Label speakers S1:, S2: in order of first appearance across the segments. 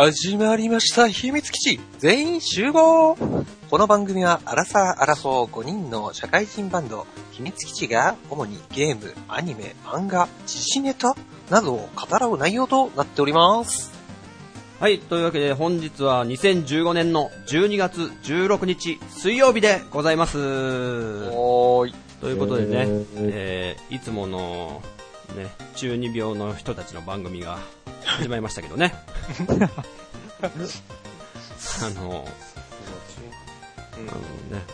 S1: 始まりました、秘密基地全員集合この番組は、アラサー・アラフォー5人の社会人バンド、秘密基地が、主にゲーム、アニメ、漫画、時事ネタなどを語らう内容となっております。
S2: はい、というわけで本日は2015年の12月16日水曜日でございます。
S1: おーい。
S2: ということでね、
S3: えー
S2: えーいつもの、ね、中二病の人たちの番組が始まりましたけどね。あの、あのね、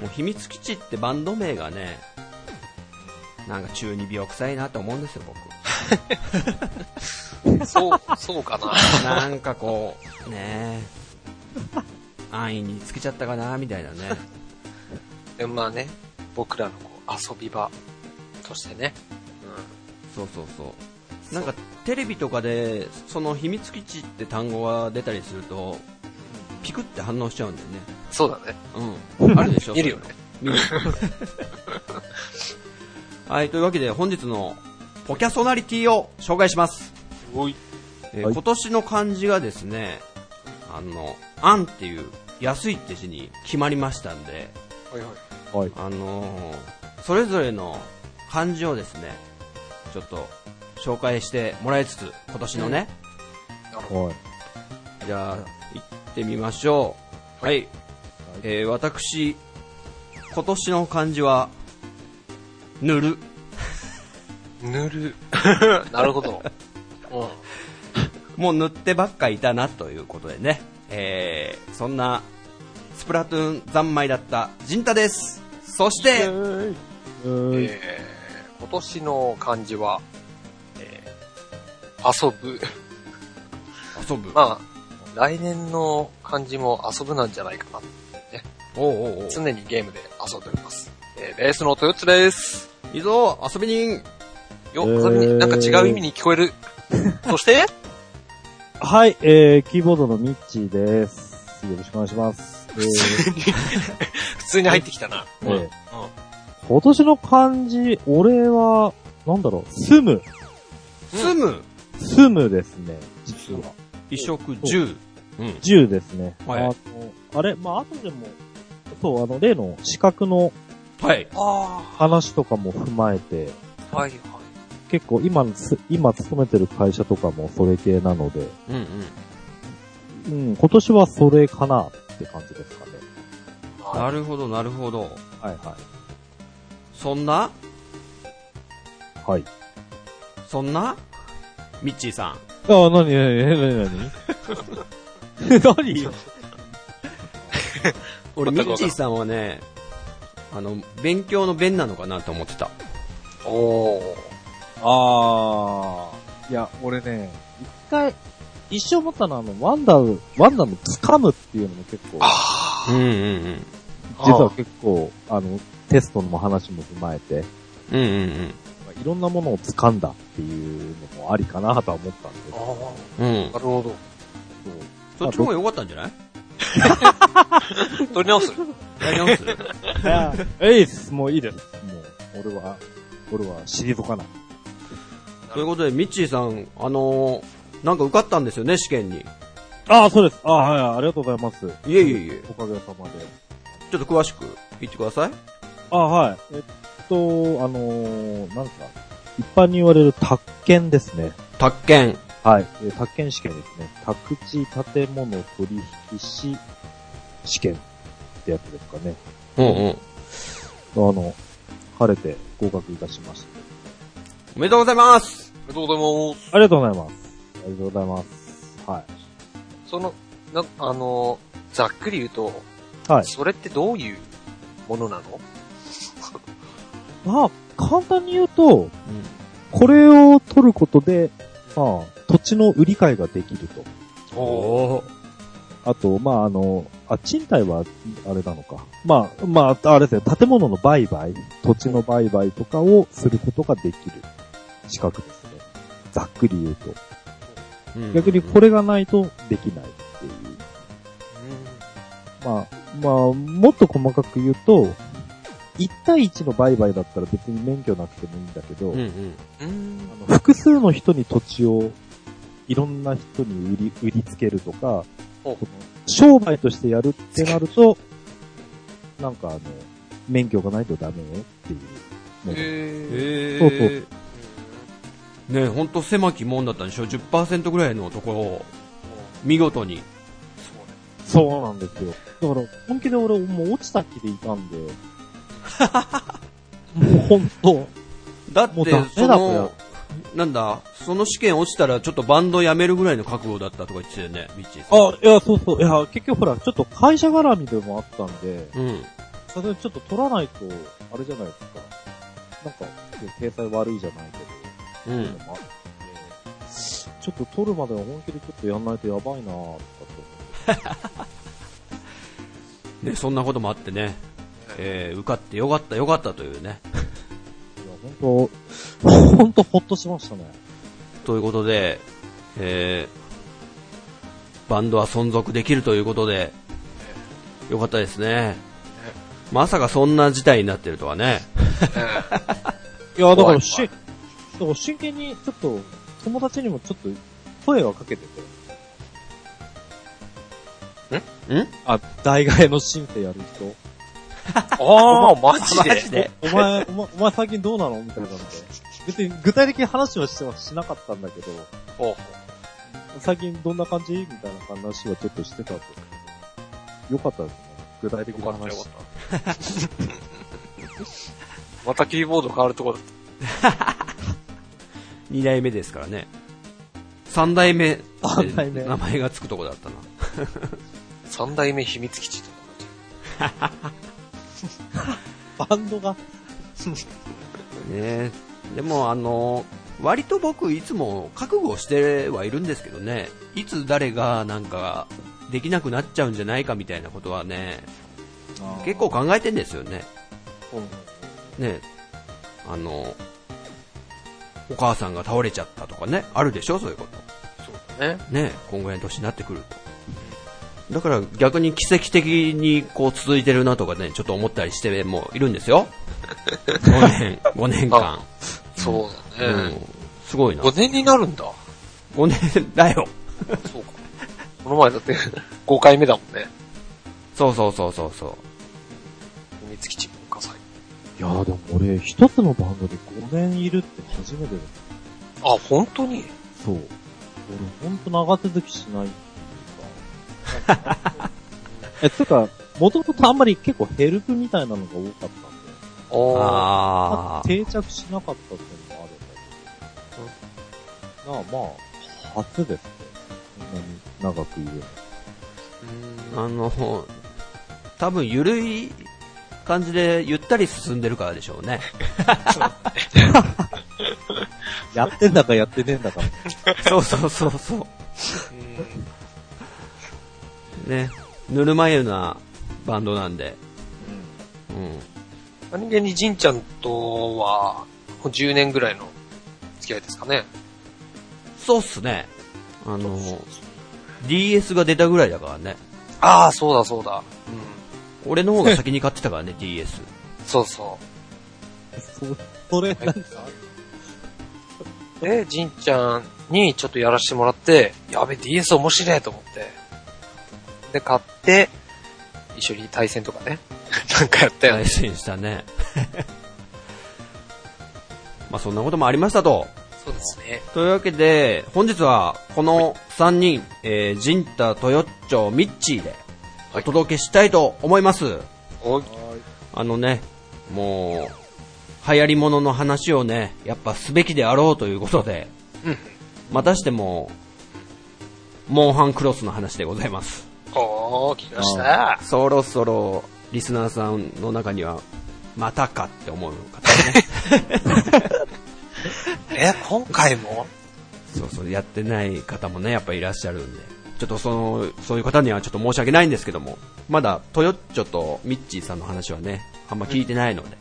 S2: もう秘密基地ってバンド名がね、なんか中二病臭いなと思うんですよ、僕。
S1: そう、そうかな。
S2: なんかこう、ね安易につけちゃったかな、みたいなね。
S1: でもまあね、僕らのこう遊び場としてね。
S2: そうそうそう。なんかテレビとかで、その秘密基地って単語が出たりすると、ピクって反応しちゃうんだよね。
S1: そうだね。
S2: うん。あるでしょ
S1: 見るよね。
S2: 見る。はい、というわけで本日のポキャソナリティを紹介します。
S1: おい。
S3: はい
S2: えー今年の漢字がですね、あの、あんっていう安いって字に決まりましたんで、
S1: はいはい。
S3: はい。
S2: あのーそれぞれの漢字をですね、ちょっと紹介してもらいつつ、今年のね。じゃあ、行ってみましょう。はい。えー、私、今年の漢字は、塗る。
S1: ど。塗る。なるほど。うん。
S2: もう塗ってばっかいたなということでね、えー、そんな、スプラトゥーン三昧だったジンタです。そして、
S3: うん
S1: えー、今年の漢字は、えー、遊ぶ。
S2: 遊ぶ。
S1: まあ、来年の漢字も遊ぶなんじゃないかな。
S2: おうおうおう
S1: 常にゲームで遊んでおります。えー、ベースのトヨツです。
S2: いいぞ、遊び人。
S1: よ、
S3: えー
S1: 遊びになんか違う意味に聞こえる。そして、
S3: はい、えー、キーボードのミッチーです。よろしくお願いします。え
S1: 普通に入ってきたな。
S3: ーえー今年の漢字、俺は、なんだろう、住む。
S2: 住む。
S3: 住むですね、実は。
S2: 移植10。うん。
S3: 10ですね。
S2: はい
S3: あれ、まあ、後でも、そう、あの、例の資格の
S2: はい。
S1: あ
S3: 話とかも踏まえて、
S1: あ、はいはい。
S3: 結構今今勤めてる会社とかもそれ系なので、
S2: うんうん。
S3: うん、今年はそれかなって感じですかね。
S2: なるほど、なるほど。
S3: はいは。
S2: そんな？い
S3: はい。
S2: そんな？ミッチーさん。
S3: あ、なになになになに何よ。
S2: 俺、ミッチーさんはね、あの、勉強の弁なのかなと思ってた。
S1: おー。
S3: あー。いや、俺ね、一回、一生思ったのは、あの、ワンダー、ワンダーの掴むっていうのも結構、
S1: あ
S2: うんうんうん。
S1: あ。
S3: 実は結構、あの、テストの話も踏まえて、
S2: うんうんうん。
S3: まあいろんなものを掴んだっていうのもありかなとは思ったんで
S1: あ
S3: ど、
S2: うん
S1: ー。なるほど。
S2: そっちの方が良かったんじゃない？
S1: 取り直す。
S2: やり直す
S3: えいっす、もういいです。もう、俺は、俺は退かない。
S2: ということで、ミッチーさん、あのーなんか受かったんですよね、試験に。
S3: ああ、そうです。ああ、はい、ありがとうございます。
S2: いえいえいえ。
S3: おかげさまで。
S2: ちょっと詳しく言ってください。
S3: あはい。えっと、あのー、なんですか、一般に言われる宅建ですね。
S2: 宅建。
S3: はい。えー宅建試験ですね。宅地建物取引士試験ってやつですかね。
S2: うんうん。
S3: あの、晴れて合格いたしました。
S2: おめでとうございます
S1: おめでとうございます。
S3: ありがとうございます。ありがとうございます。はい。
S1: その、な、あの、ざっくり言うと、
S3: はい
S1: それってどういうものなの？
S3: まあ、簡単に言うと、
S2: うん。
S3: これを取ることで、まあ、土地の売り買いができると。
S2: おー。
S3: あと、まあ、あの、あ、賃貸は、あれなのか。まあ、まあ、あれですね、建物の売買、土地の売買とかをすることができる資格ですね。ざっくり言うと。逆にこれがないとできない。まあ、まあ、もっと細かく言うと、1対1の売買だったら別に免許なくてもいいんだけど、
S2: うん。
S3: あの複数の人に土地をいろんな人に売り、売りつけるとか、商売としてやるってなると、なんかあの、免許がないとダメよっていうのが。
S1: へ
S3: そうそう
S2: えー、ねほんと狭き門だったんでしょ ?10% ぐらいのところを見事に。
S3: そうなんですよ。だから、本気で俺もう落ちた気でいたんで、もう本当
S2: だって
S3: もうダメ、
S2: その、なんだ、その試験落ちたらちょっとバンド辞めるぐらいの覚悟だったとか言ってたよね、ビッチーさん。
S3: あ、いや、そうそう。いや、結局ほら、ちょっと会社絡みでもあったんで、
S2: うん。
S3: それちょっと取らないと、あれじゃないですか。なんか、体裁悪いじゃないけど、
S2: うん。
S3: ちょっと取るまでは本気でちょっとやんないとやばいなぁ、とかって
S2: ね、そんなこともあってね、えー、受かってよかったよかったというね。
S3: 本当本当ほっとしましたね。
S2: ということで、えー、バンドは存続できるということで、よかったですね。まさかそんな事態になってるとはね。
S3: いや、だからし、だから真剣にちょっと、友達にもちょっと声はかけてて。
S2: ん？
S3: あ、大概の申請やる人。
S1: ああ、マジで？
S2: マジで？
S3: お前、お前、お前最近どうなの？みたいなので。別に具体的に話はしてはしなかったんだけど、
S1: おう
S3: 最近どんな感じ？みたいな話はちょっとしてた。よかったですね。具体的な
S1: よかったよ
S3: 話。
S1: かった。またキーボード変わるとこだっ
S2: 二代目ですからね。三代目って
S3: 三代目
S2: 名前がつくとこだったな。
S1: た。三代目秘密基地とか
S3: バンドが、
S2: ねでもあの、割と僕いつも覚悟してはいるんですけどね、いつ誰がなんかできなくなっちゃうんじゃないかみたいなことはね、結構考えてんですよね。ねあの、お母さんが倒れちゃったとかね、あるでしょそういうこと。
S1: そうだね。
S2: ねこんぐらいの年になってくると。だから逆に奇跡的にこう続いてるなとかね、ちょっと思ったりしてもいるんですよ。5年、5年間。
S1: そうだね。
S2: うん。すごいな。
S1: 5年になるんだ。
S2: 5年だよ。
S1: そうか。この前だって 5回目だもんね。
S2: そうそうそうそうそう。
S1: 秘密基地文化祭。
S3: いやーでも俺、一つのバンドで5年いるって初めてです。
S1: あ、本当に？
S3: そう。俺、ほんと長続きしない。え、つうか、もともとあんまり結構ヘルプみたいなのが多かったんで、
S1: あ
S2: あ
S3: 定着しなかったっていうのもあるんだけど。なあ、まあ、初ですね。そんなに長くいるの。
S2: あ。あの、多分ゆるい感じでゆったり進んでるからでしょうね。
S3: やってんだかやってねえんだか。
S2: そうそうそうそ
S1: うん
S2: う。ね。ぬるま湯なバンドなんで。うん。
S1: 何気にじんちゃんとは、もう10年ぐらいの付き合いですかね。
S2: そうっすね。あの、DS が出たぐらいだからね。
S1: ああ、そうだそうだ。うん。
S2: 俺の方が先に買ってたからね、DS。
S1: そうそ
S3: そ、それ、なんか、
S1: う。で、じんちゃんにちょっとやらせてもらって、やべ、DS 面白いと思って。で、買って、一緒に対戦とかね。なんかやったよね
S2: 対。戦したね。まあそんなこともありましたと。
S1: そうですね。
S2: というわけで、本日はこの3人、えー、ジンタ、トヨッチョ、ミッチーでお届けしたいと思います。
S1: おい。
S2: あのね、もう、流行り物の話をね、やっぱすべきであろうということで、
S1: うん。
S2: またしても、モンハンクロスの話でございます。
S1: おー、来ました。
S2: そろそろ、リスナーさんの中には、またかって思う方ね。
S1: え、今回も？
S2: そうそう、やってない方もね、やっぱいらっしゃるんで。ちょっとその、そういう方にはちょっと申し訳ないんですけども、まだ、トヨッチョとミッチーさんの話はね、あんま聞いてないので、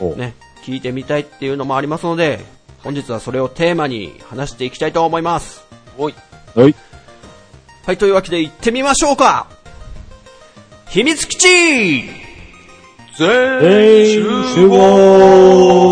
S3: お
S2: ね、聞いてみたいっていうのもありますので、本日はそれをテーマに話していきたいと思います。
S1: おい。
S3: はい。
S2: はい、というわけで行ってみましょうか。秘密基地。
S3: 全集合。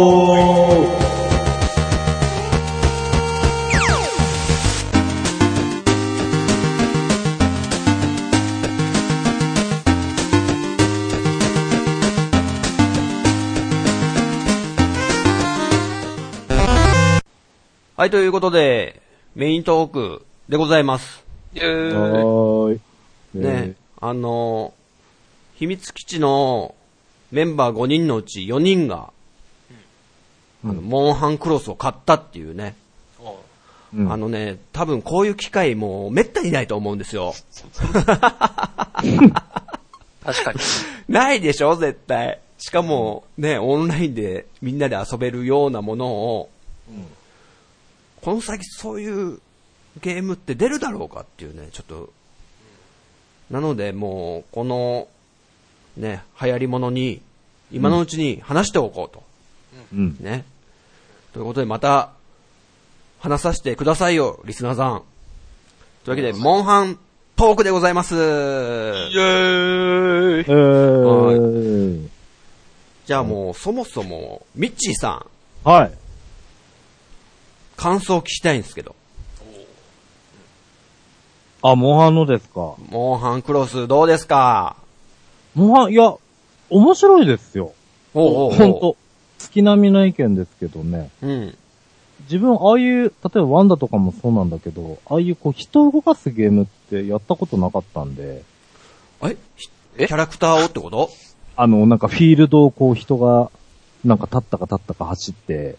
S2: はい、ということで、メイントークでございます。
S1: イェ。
S2: ね、あの、秘密基地のメンバー5人のうち4人が、あの、モンハンクロスを買ったっていうね。
S3: うん
S2: あのね、多分こういう機会もめったにないと思うんですよ。
S1: 確かに。
S2: ないでしょ絶対。しかも、ね、オンラインでみんなで遊べるようなものを、この先そういうゲームって出るだろうかっていうね、ちょっと、なのでもう、この、ね、流行り物に、今のうちに話しておこうと。
S3: うん。
S2: ね。ということでまた、話させてくださいよ、リスナーさん。というわけで、モンハントークでございます。
S1: イェーイ
S3: え。ー。
S2: じゃあもう、そもそも、ミッチーさん、
S3: はい。
S2: 感想聞きたいんですけど。
S3: あ、モンハンのですか？
S2: モンハンクロスどうですか？
S3: モンハン、いや、面白いですよ。
S2: おうおう
S3: ほんと。月並みの意見ですけどね。
S2: うん。
S3: 自分、ああいう、例えばワンダとかもそうなんだけど、ああいうこう人を動かすゲームってやったことなかったんで、
S2: え？ひ
S1: え？
S2: キャラクターをってこと？
S3: あの、なんかフィールドをこう人が、なんか立ったか立ったか走って、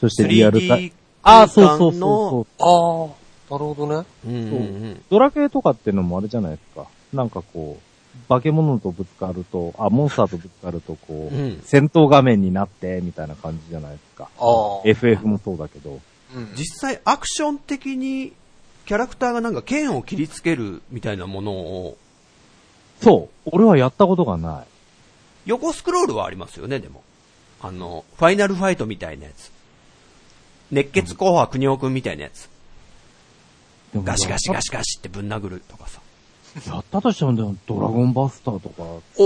S3: そしてリアルタイ
S2: ?3D
S3: ああ、そう
S2: 空
S3: そうそうそう。
S1: ああ、なるほどね。
S2: うんうんうん。
S3: ドラクエとかってのもあれじゃないですか。なんかこう、化け物とぶつかると、あ、モンスターとぶつかるとこう、
S2: うん
S3: 戦闘画面になって、みたいな感じじゃないですか。
S1: ああ。
S3: FF もそうだけど。
S1: うん
S2: 実際アクション的に、キャラクターがなんか剣を切りつけるみたいなものを、
S3: そう。俺はやったことがない。
S2: 横スクロールはありますよね、でも。あの、ファイナルファイトみたいなやつ。熱血紅白国尾くんみたいなやつ。ガシガシガシガシってぶん殴るとかさ。
S3: やったとしても、でもドラゴンバスターとか、
S2: お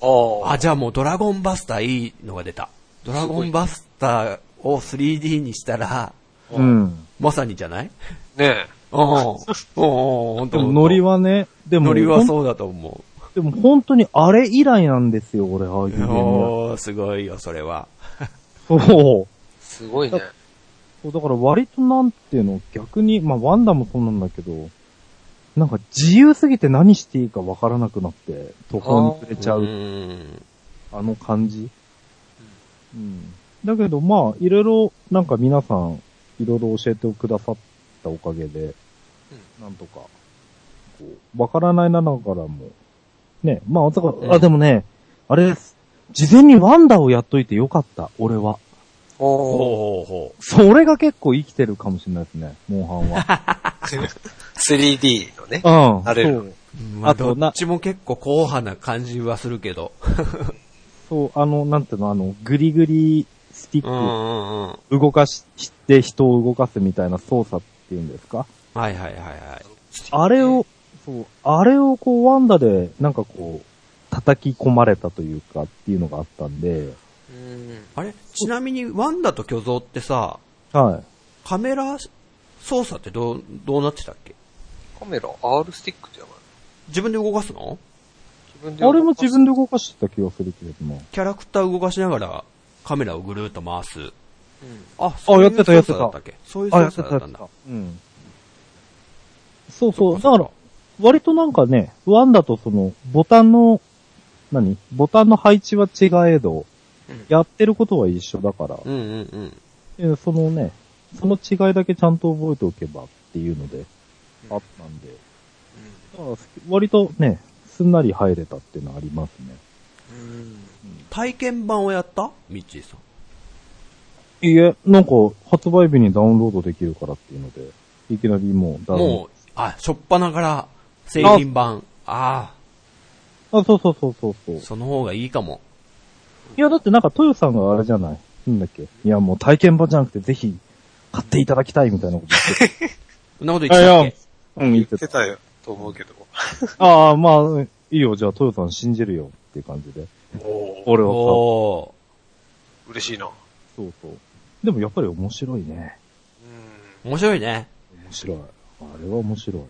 S2: お
S1: ああ。
S2: あ、じゃあもうドラゴンバスターいいのが出た。ドラゴンバスターを 3D にしたら、
S3: うん。
S2: まさにじゃない？
S1: ね
S2: おおおおほんと
S3: でもノリはね、でも、
S2: ノリはそうだと思
S3: でも本当にあれ以来なんですよ、俺、ああいう。
S2: おーすごいよ、それは。
S3: そう。
S1: え。すごいね。
S3: そう、だから割となんていうの、逆に、まあワンダもそうなんだけど、なんか自由すぎて何していいかわからなくなって、途方に暮れちゃ
S2: う
S3: う、
S2: ん。
S3: あの感じ。うん。だけどまあ、いろいろ、なんか皆さん、いろいろ教えてくださったおかげで、なんとか、こう、わからないながらも、ね、まあ、だかあ、でもね、あれです。事前にワンダをやっといてよかった、俺は。
S1: おお。
S2: ほうほうほ
S3: それが結構生きてるかもしれないですね、モンハンは。
S1: 3D のね。
S3: うん。
S1: なれる
S3: そう。
S2: う。まあ、
S3: あとな
S2: どっちも結構硬派な感じはするけど。
S3: そう、あの、なんていうの、あの、グリグリスティ
S2: うんう
S3: ッ
S2: んうん。
S3: ク動かしして人を動かすみたいな操作っていうんですか？
S2: はいはいはいはい。
S3: あれを、そう、あれをこうワンダでなんかこう、叩き込まれたというかっていうのがあったんで、
S1: うん。
S2: あれ？ちなみにワンダと巨像ってさ、
S3: はい。
S2: カメラ操作ってどう、どうなってたっけ？
S1: カメラ R スティックじゃない？
S2: 自分で動かすの？
S1: 自分で
S3: あれも自分
S1: で。
S3: で動かしてた気がするけれども。
S2: キャラクター動かしながらカメラをぐるーっと回す。
S1: うん
S2: あ、そういう
S3: やってたやってた
S2: 操作だったっけ？そういう
S3: あ、や
S2: 操
S3: ってたやってた
S2: 作だったんだ。。
S3: うん。そうそう。だ
S2: か
S3: から、割となんかね、ワンダとその、ボタンの、何？ボタンの配置は違えど、
S1: うん
S3: やってることは一緒だから、
S2: うんうんうん。
S3: えそのね、その違いだけちゃんと覚えておけばっていうので、
S1: うん
S3: あったんで、だから割とね、すんなり入れたっていうのはありますね。
S1: うん。
S2: 体験版をやった？ミッチーさん。
S3: いえ、なんか、発売日にダウンロードできるからっていうので、いきなりもうダウンロード
S2: もう、あ、しょっぱなから製品版。あ
S3: あ、そうそうそうそうそう
S2: あ、。その方がいいかも。
S3: いや、だってなんか、トヨさんがあれじゃない？なんだっけ？いや、もう体験版じゃなくて、ぜひ、買っていただきたいみたいなこと言ってて。
S2: そんなこと言ってたっけ？
S3: うん、言ってた。
S1: よ、と思うけど。
S3: ああ、まあ、いいよ、じゃあ、トヨさん信じるよっていう感じで。
S1: おお。
S3: 俺は
S2: おー。
S1: 嬉しいな。
S3: さ、そうそう。でもやっぱり面白いね。
S1: うん。
S2: 面白いね。
S3: 面白い。あれは面白い。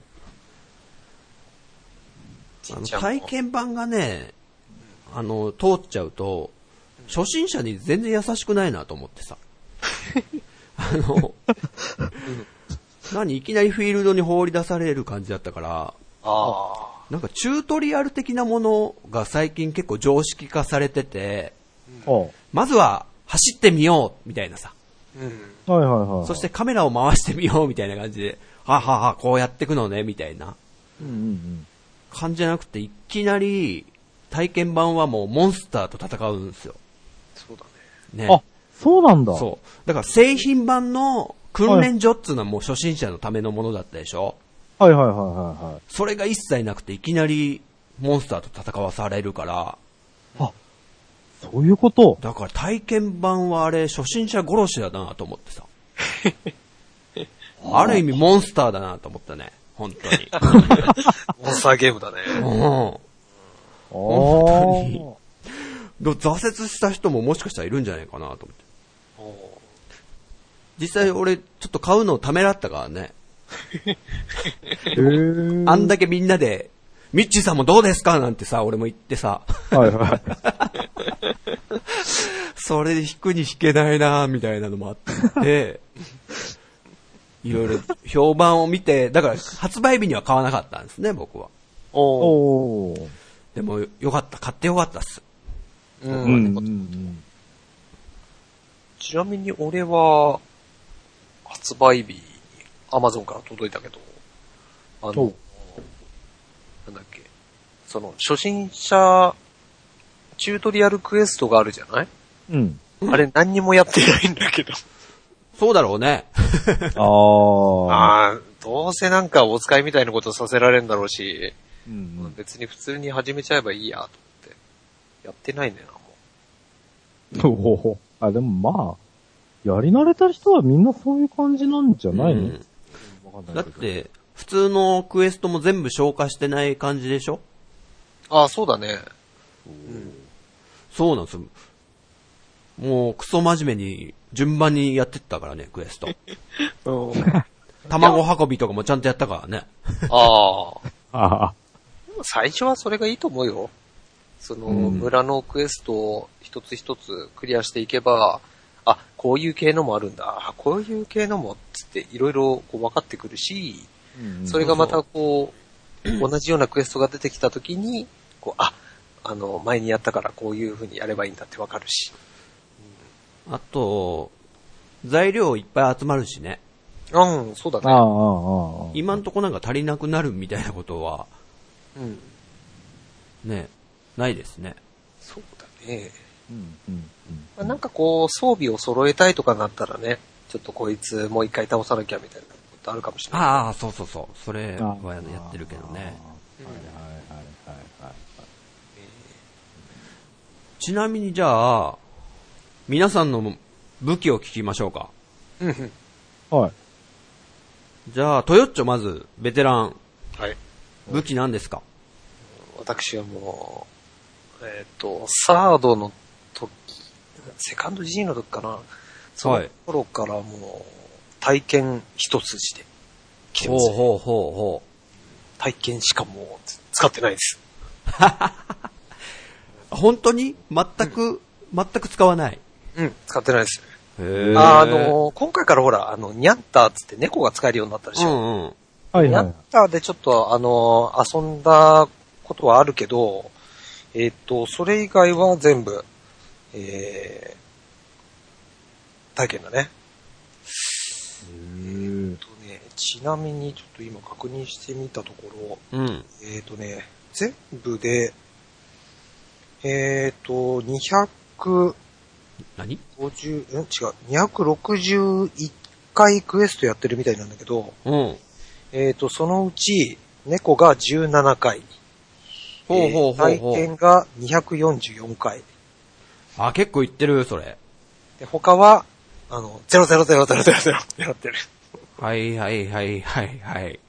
S2: あの体験版がね、あの、通っちゃうと、初心者に全然優しくないなと思ってさ。あの、何、いきなりフィールドに放り出される感じだったから、
S1: あ
S2: なんかチュートリアル的なものが最近結構常識化されてて、
S3: は
S2: まずは走ってみようみたいなさ。
S1: あ。うん。
S3: あ、はいはいはい。
S2: そしてカメラを回してみようみたいな感じで、ははは、こうやってくのね、みたいな
S3: うんうん
S2: 感じじゃなくて、いきなり体験版はもうモンスターと戦うんですよ。
S1: そうだ
S2: ね。
S1: ね。
S3: うん。あ、そうなんだ。
S2: そう。だから製品版の訓練所っつうのはもう初心者のためのものだったでしょ？
S3: はいはいはいはいはい。
S2: それが一切なくていきなりモンスターと戦わされるから、
S3: そういうこと？
S2: だから体験版はあれ初心者殺しだなと思ってさ。ある意味モンスターだなと思ったね。本当に。
S1: モンスターゲームだね。
S2: うん。
S3: あ
S2: 本で挫折した人ももしかしたらいるんじゃないかなと思って。実際俺ちょっと買うのをためらったからね。あんだけみんなで、ミッチーさんもどうですかなんてさ、俺も言ってさ、
S3: はいはい。
S2: それで弾くに弾けないなみたいなのもあって、いろいろ評判を見て、だから発売日には買わなかったんですね、僕は。
S1: お。
S2: でもよかった、買ってよかったっす。
S1: う。
S3: うんんうんうん。
S1: ちなみに俺は、発売日に Amazon から届いたけど、あの
S3: お、
S1: なんだっけ、その、初心者、チュートリアルクエストがあるじゃない？
S3: うん。
S1: あれ何にもやってないんだけど。
S2: そうだろうね。
S3: ああ。
S1: ああ、どうせなんかお使いみたいなことさせられるんだろうし、
S3: うん
S1: 別に普通に始めちゃえばいいや、と思って。やってないんだよな、
S3: お ーあ、でもまあ、やり慣れた人はみんなそういう感じなんじゃないの、
S2: うん
S3: わかん
S2: だっ。て、普通のクエストも全部消化してない感じでしょ？
S1: う。ああ、そうだね。
S2: そうなんですよ。もう、クソ真面目に、順番にやってったからね、クエスト。
S1: うん。
S2: 卵運びとかもちゃんとやったからね。
S1: ああ。
S3: ああ。
S1: 最初はそれがいいと思うよ。その、
S3: うん
S1: 村のクエストを一つ一つクリアしていけば、あ、こういう系のもあるんだ、あこういう系のも、つっていろいろこう分かってくるし、それがまたこう、同じようなクエストが出てきたときに、こう、あ、あの、前にやったからこういう風にやればいいんだって分かるし。
S2: あと、材料いっぱい集まるしね。
S1: うん、そうだね。
S3: ああ。
S2: 今んとこなんか足りなくなるみたいなことは、
S1: うん。
S2: ね、ないですね。
S1: そうだね。
S3: うん、うん、
S1: まあなんかこう、装備を揃えたいとかなったらね、ちょっとこいつもう一回倒さなきゃみたいなことあるかもしれない。
S2: ああ、そうそうそう。それ
S3: うん。
S2: はやってるけどね。
S3: はいはいはいはい。
S2: ちなみにじゃあ、皆さんの武器を聞きましょうか。
S1: うんうん。
S3: はい。
S2: じゃあ、トヨッチョまず、ベテラン、
S1: はい。
S2: 武器何ですか？
S1: 私はもう、えっ、と、サードの時、セカンド G の時かな。その頃からもう、体験一筋で来てます、ね。
S2: ほうほうほうほ
S1: 体験しかもう使ってないです。
S2: う。本当に？全く、全く使わない？
S1: うん、使ってないです。
S2: へ
S1: あの、今回からほら、あの、ニャンターっつって猫が使えるようになったでしょ。
S2: うんうん。
S3: はいはい
S1: ニャン。ターでちょっと、あの、遊んだことはあるけど、えっ、と、それ以外は全部、えー、体験だね。えっとね、ちなみにちょっと今確認してみたところ、
S2: うん。
S1: えっ、とね、全部で、えっ、と、250、
S2: 何？
S1: ん違う、261回クエストやってるみたいなんだけど、
S2: うん。
S1: えっ、と、そのうち、猫が17回。
S2: ほうほうほうほ
S1: えー体験が244回。
S2: あ、結構いってる、それ。
S1: で、他は、あの、0000000ってなってる。
S2: はいはいはいはいはい。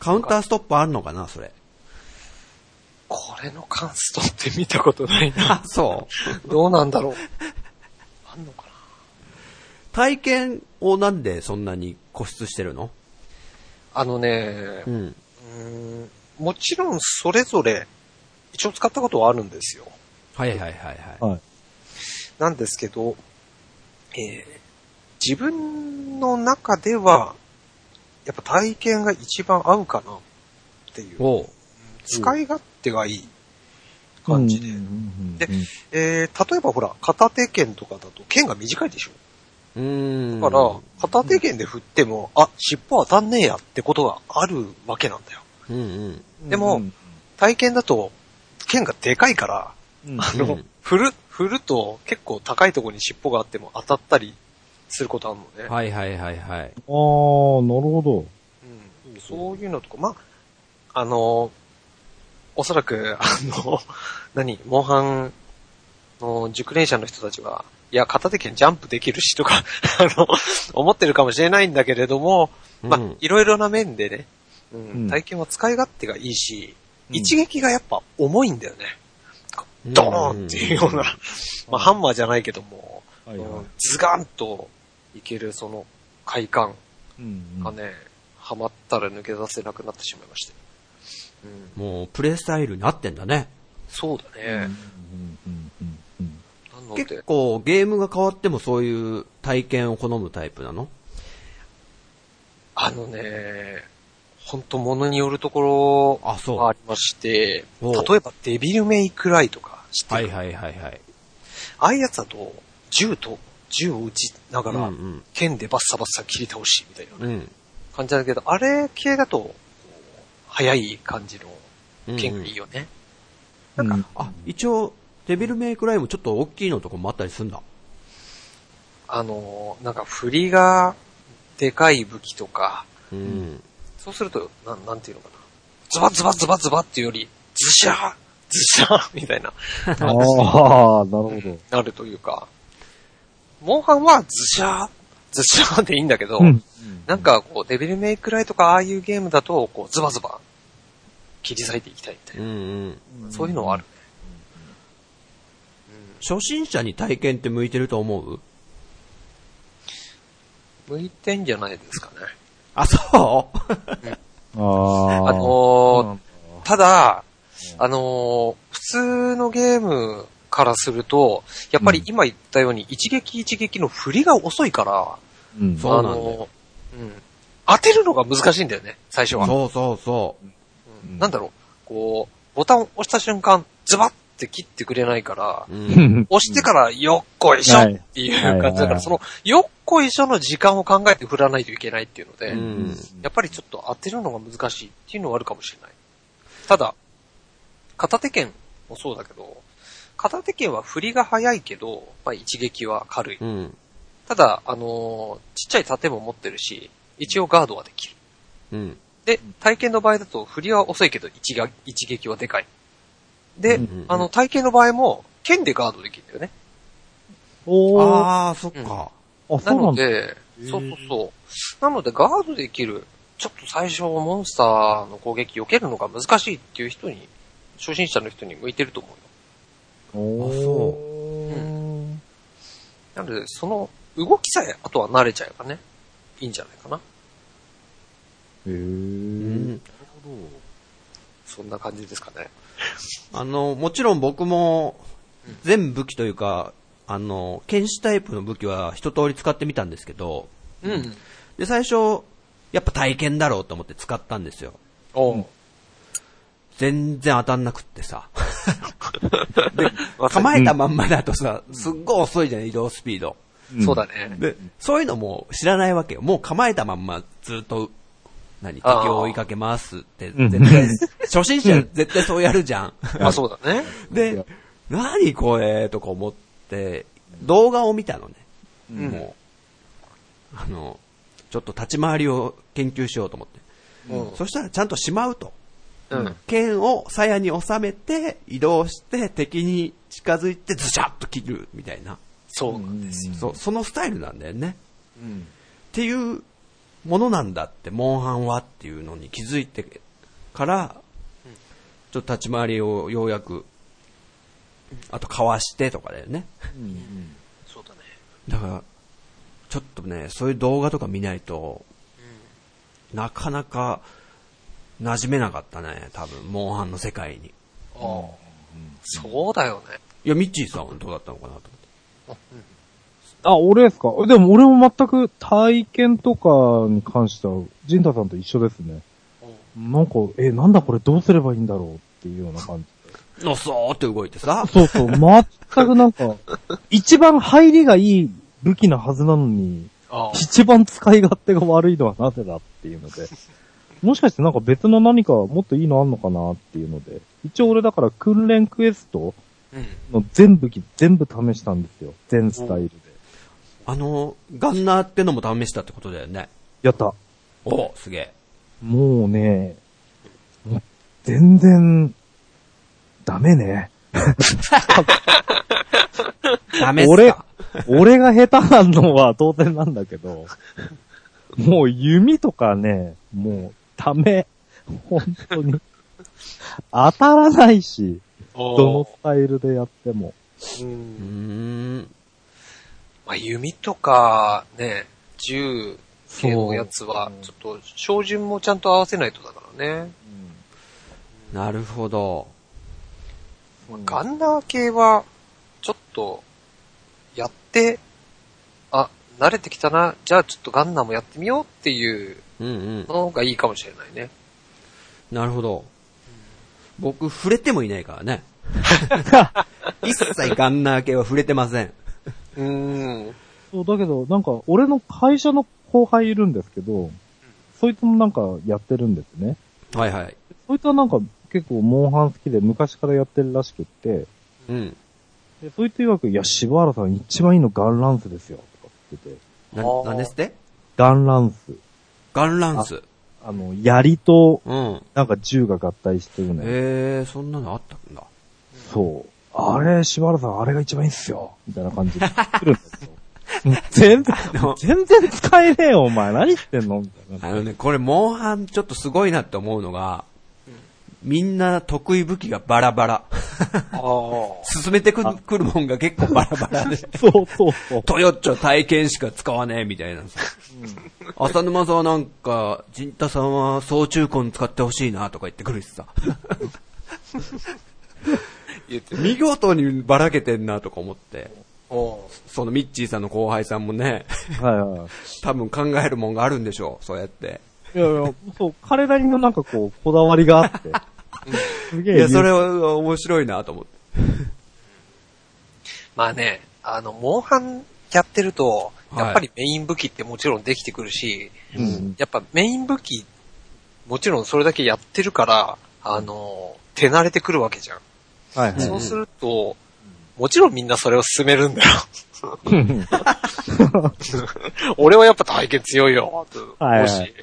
S2: カウンターストップあるのかな、それ。
S1: これのカンストって見たことないな。
S2: あ、そう。
S1: どうなんだろう。あんのかな
S2: 体験をなんでそんなに固執してるの？
S1: あのね、
S2: ん。
S1: うーんもちろんそれぞれ、一応使ったことはあるんですよ。
S2: はいはいはいはい。
S3: はい。
S1: なんですけど、えー自分の中では、やっぱ体験が一番合うかなっていう。
S2: おう。
S1: 使い勝手がいい感じで。でえー、例えばほら、片手剣とかだと剣が短いでしょ
S2: うーん。
S1: だから、片手剣で振っても、あ、尻尾当たんねえやってことがあるわけなんだよ。
S2: うんうん。
S1: でも
S3: うん
S1: 体験だと、剣がでかいから、
S3: うん。
S1: あの、
S2: うん。
S1: 振る、振ると結構高いところに尻尾があっても当たったりすることあるのね。
S2: はいはいはいはい。
S3: ああ、なるほど。
S1: うん、そういうのとか、まあ、あの、おそらく、あの、何、モンハンの熟練者の人たちは、いや、片手剣ジャンプできるしとか、あの、思ってるかもしれないんだけれども、まあ
S2: うん、
S1: いろいろな面でね、うん。
S3: うん
S1: 体験は使い勝手がいいし、
S3: うん。
S1: 一撃がやっぱ重いんだよね。ドーンっていうような、まあ、ハンマーじゃないけども、
S3: はいはい。
S1: うん。ズガンといけるその快感
S3: うん
S1: がね、ハマったら抜け出せなくなってしまいまして。うん、
S2: もう、プレイスタイルに合ってんだね。
S1: そうだね。
S2: 結
S1: で、
S2: 構、ゲームが変わってもそういう体験を好むタイプなの？
S1: あのね、ほんと物によるとこ
S2: あ、そう。
S1: ろがありまして、例えばデビルメイクライとか知ってる、
S2: はいはいはいはい。
S1: ああいうやつだと、銃と、銃を撃ちながら、
S2: うん
S1: 剣でバッサバッサ切り倒し、みたいな。感じだけど、あれ系だと、早い感じ
S2: うん
S1: の剣がいいよね。
S3: うん。
S1: なんか
S2: あ、一応、デビルメイクライもちょっと大きいのとかもあったりするんだ。
S1: あの、なんか振りがでかい武器とか、
S2: うん。
S1: そうすると、なん、なんていうのかな。ズバズバズバズバっていうより、ズシャーズシャーみたいな、
S3: ああ、なるほど。
S1: なるというか、モンハンはズシャー、ズシャーでいいんだけど、
S3: うん
S1: なんかこう、デビルメイクライとかああいうゲームだと、こう、ズバズバ切り裂いていきたいみたい
S2: うん
S1: な。
S2: うん。
S1: そういうのはあるね。
S2: 初心者に体験って向いてると思う？
S1: 向いてんじゃないですかね。
S2: あ、そう？
S3: ああ。
S1: あのーただ、あのー普通のゲームからすると、やっぱり今言ったように一撃一撃の振りが遅いから、
S3: うん、
S2: そうなんだよ
S1: あのーうん。当てるのが難しいんだよね、最初は。
S2: そうそうそう。
S1: うんなんだろう、こう、ボタンを押した瞬間、ズバッて切ってくれないから、
S2: うん。
S1: 押してからよっこいしょっていう感じだから、その、よっこいしょの時間を考えて振らないといけないっていうので、
S2: うん
S1: やっぱりちょっと当てるのが難しいっていうのはあるかもしれない。ただ、片手剣もそうだけど、片手剣は振りが早いけど、まあ一撃は軽い。
S2: うん。
S1: ただ、あのーちっちゃい盾も持ってるし、一応ガードはできる。
S2: うん。
S1: で、体験の場合だと振りは遅いけど一撃はでかい。で、
S3: うん
S1: あの、体験の場合も、剣でガードできるんだよね。
S3: おー。
S2: ああ、そっか。
S3: あ、
S1: な
S3: そうなんだ。
S1: ので、そうそうそう。なので、ガードできる、ちょっと最初モンスターの攻撃避けるのが難しいっていう人に、初心者の人に向いてると思うよ。
S3: おー。
S2: あ
S3: そ
S1: なので、その動きさえ、あとは慣れちゃえばね、いいんじゃないかな。
S3: へえ。
S2: うん。
S1: そんな感じですかね。
S2: あの、もちろん僕も、全武器というか、あの、剣士タイプの武器は一通り使ってみたんですけど、
S1: うん。
S2: で、最初、やっぱ体験だろうと思って使ったんですよ。
S1: おう。
S2: 全然当たんなくってさ。
S1: 構
S2: 構えたまんまだとさ、すっごい遅いじゃん、移動スピード。
S1: そうだね。
S2: で、そういうのも知らないわけよ。もう構えたまんまずっと、何、敵を追いかけますって、
S3: ん
S2: 絶対、初心者絶対そうやるじゃん。
S1: まあそうだね。
S2: で、何これとか思って、動画を見たのね。
S1: うん
S2: もう、あの、ちょっと立ち回りを研究しようと思って。
S1: うん。
S2: そしたらちゃんとしまうと。
S1: うん。
S2: 剣を鞘に収めて、移動して、敵に近づいて、ズシャッと切る、みたいな。
S1: そうなんですよ。
S2: そう、そのスタイルなんだよね。
S3: うん。
S2: っていうものなんだって、モンハンはっていうのに気づいてから、ちょっと立ち回りをようやく、あとかわしてとかだよね。
S3: うん。
S1: そうだね。
S2: だから、ちょっとね、そういう動画とか見ないと、なかなか馴染めなかったね、多分、モンハンの世界に。
S1: ああ。そうだよね。
S2: いや、ミッチーさんはどうだったのかなと思って。
S3: あ、俺ですか？でも俺も全く体験とかに関しては、ジンタさんと一緒ですね。なんか、え、なんだこれどうすればいいんだろうっていうような感じ。
S2: のそーって動いてさ。
S3: そうそう、全くなんか、一番入りがいい武器なはずなのに、
S1: あ
S3: 一番使い勝手が悪いのはなぜだっていうので、もしかしてなんか別の何かもっといいのあんのかなっていうので、一応俺だから訓練クエスト
S1: うん。
S3: の全武器全部試したんですよ。全スタイルで。
S2: あの、ガンナーってのも試したってことだよね。
S3: やった。
S2: おすげえ。
S3: もうね、もう全然、ダメね。
S2: ダメっす
S3: 俺
S2: か、
S3: 俺が下手なのは当然なんだけど、もう弓とかね、もうダメ。本当に。当たらないし、どのスタイルでやっても。
S1: う。
S2: ん。
S1: まあ、弓とか、ね、銃系のやつは、ちょっと、照準もちゃんと合わせないとだからね。
S2: なるほど。
S1: まあガンナー系は、ちょっと、やって、あ、慣れてきたな、じゃあちょっとガンナーもやってみようっていう
S2: うんうん。
S1: の方がいいかもしれないね。
S2: なるほど。僕、触れてもいないからね。一切ガンナー系は触れてません。
S1: うーん。
S3: そう、だけど、なんか、俺の会社の後輩いるんですけど、そいつもなんかやってるんですね。
S2: はいはい。
S3: そいつはなんか結構モンハン好きで昔からやってるらしくって、
S2: うん。
S3: でそいつ曰く、いや、柴原さん一番いいのガンランスですよ、とか言ってて。
S2: な
S1: あー、
S2: なんですって？
S3: ガンランス。
S2: ガンランス。
S3: あの、槍と、
S2: うん。
S3: なんか銃が合体してるね。
S2: へえ、そんなのあったんだ。
S3: そう。あれ、柴原さん、あれが一番いいっすよ。みたいな感じで言ってるんですよ。全然、全然使えねえよ、お前。何言ってんの？みたいな。
S2: あのね、これ、モンハンちょっとすごいなって思うのが、みんな得意武器がバラバラ。進めてくくるもんが結構バラバラで。
S3: そうそうそう。
S2: トヨッチョ体験しか使わねえみたいなさ。浅沼さんはなんか、ジンタさんは総中根使ってほしいなとか言ってくるしさ。
S1: 言ってる。
S2: 見事にばらけてんなとか思って。そのミッチーさんの後輩さんもね、
S3: はいはい。
S2: 多分考えるもんがあるんでしょう、そうやって。
S3: いやいや、そう、彼なりのなんかこう、こだわりがあって。すげえ。
S2: いや、それは面白いなと思って。
S1: まあね、あの、モンハンやってると、
S2: はい
S1: やっぱりメイン武器ってもちろんできてくるし、
S3: うん。
S1: やっぱメイン武器、もちろんそれだけやってるから、あの、手慣れてくるわけじゃん。
S3: はいはい。
S1: そうすると、もちろんみんなそれを進めるんだよ。俺はやっぱ体験強いよ、と。
S3: はいはい。
S1: うん。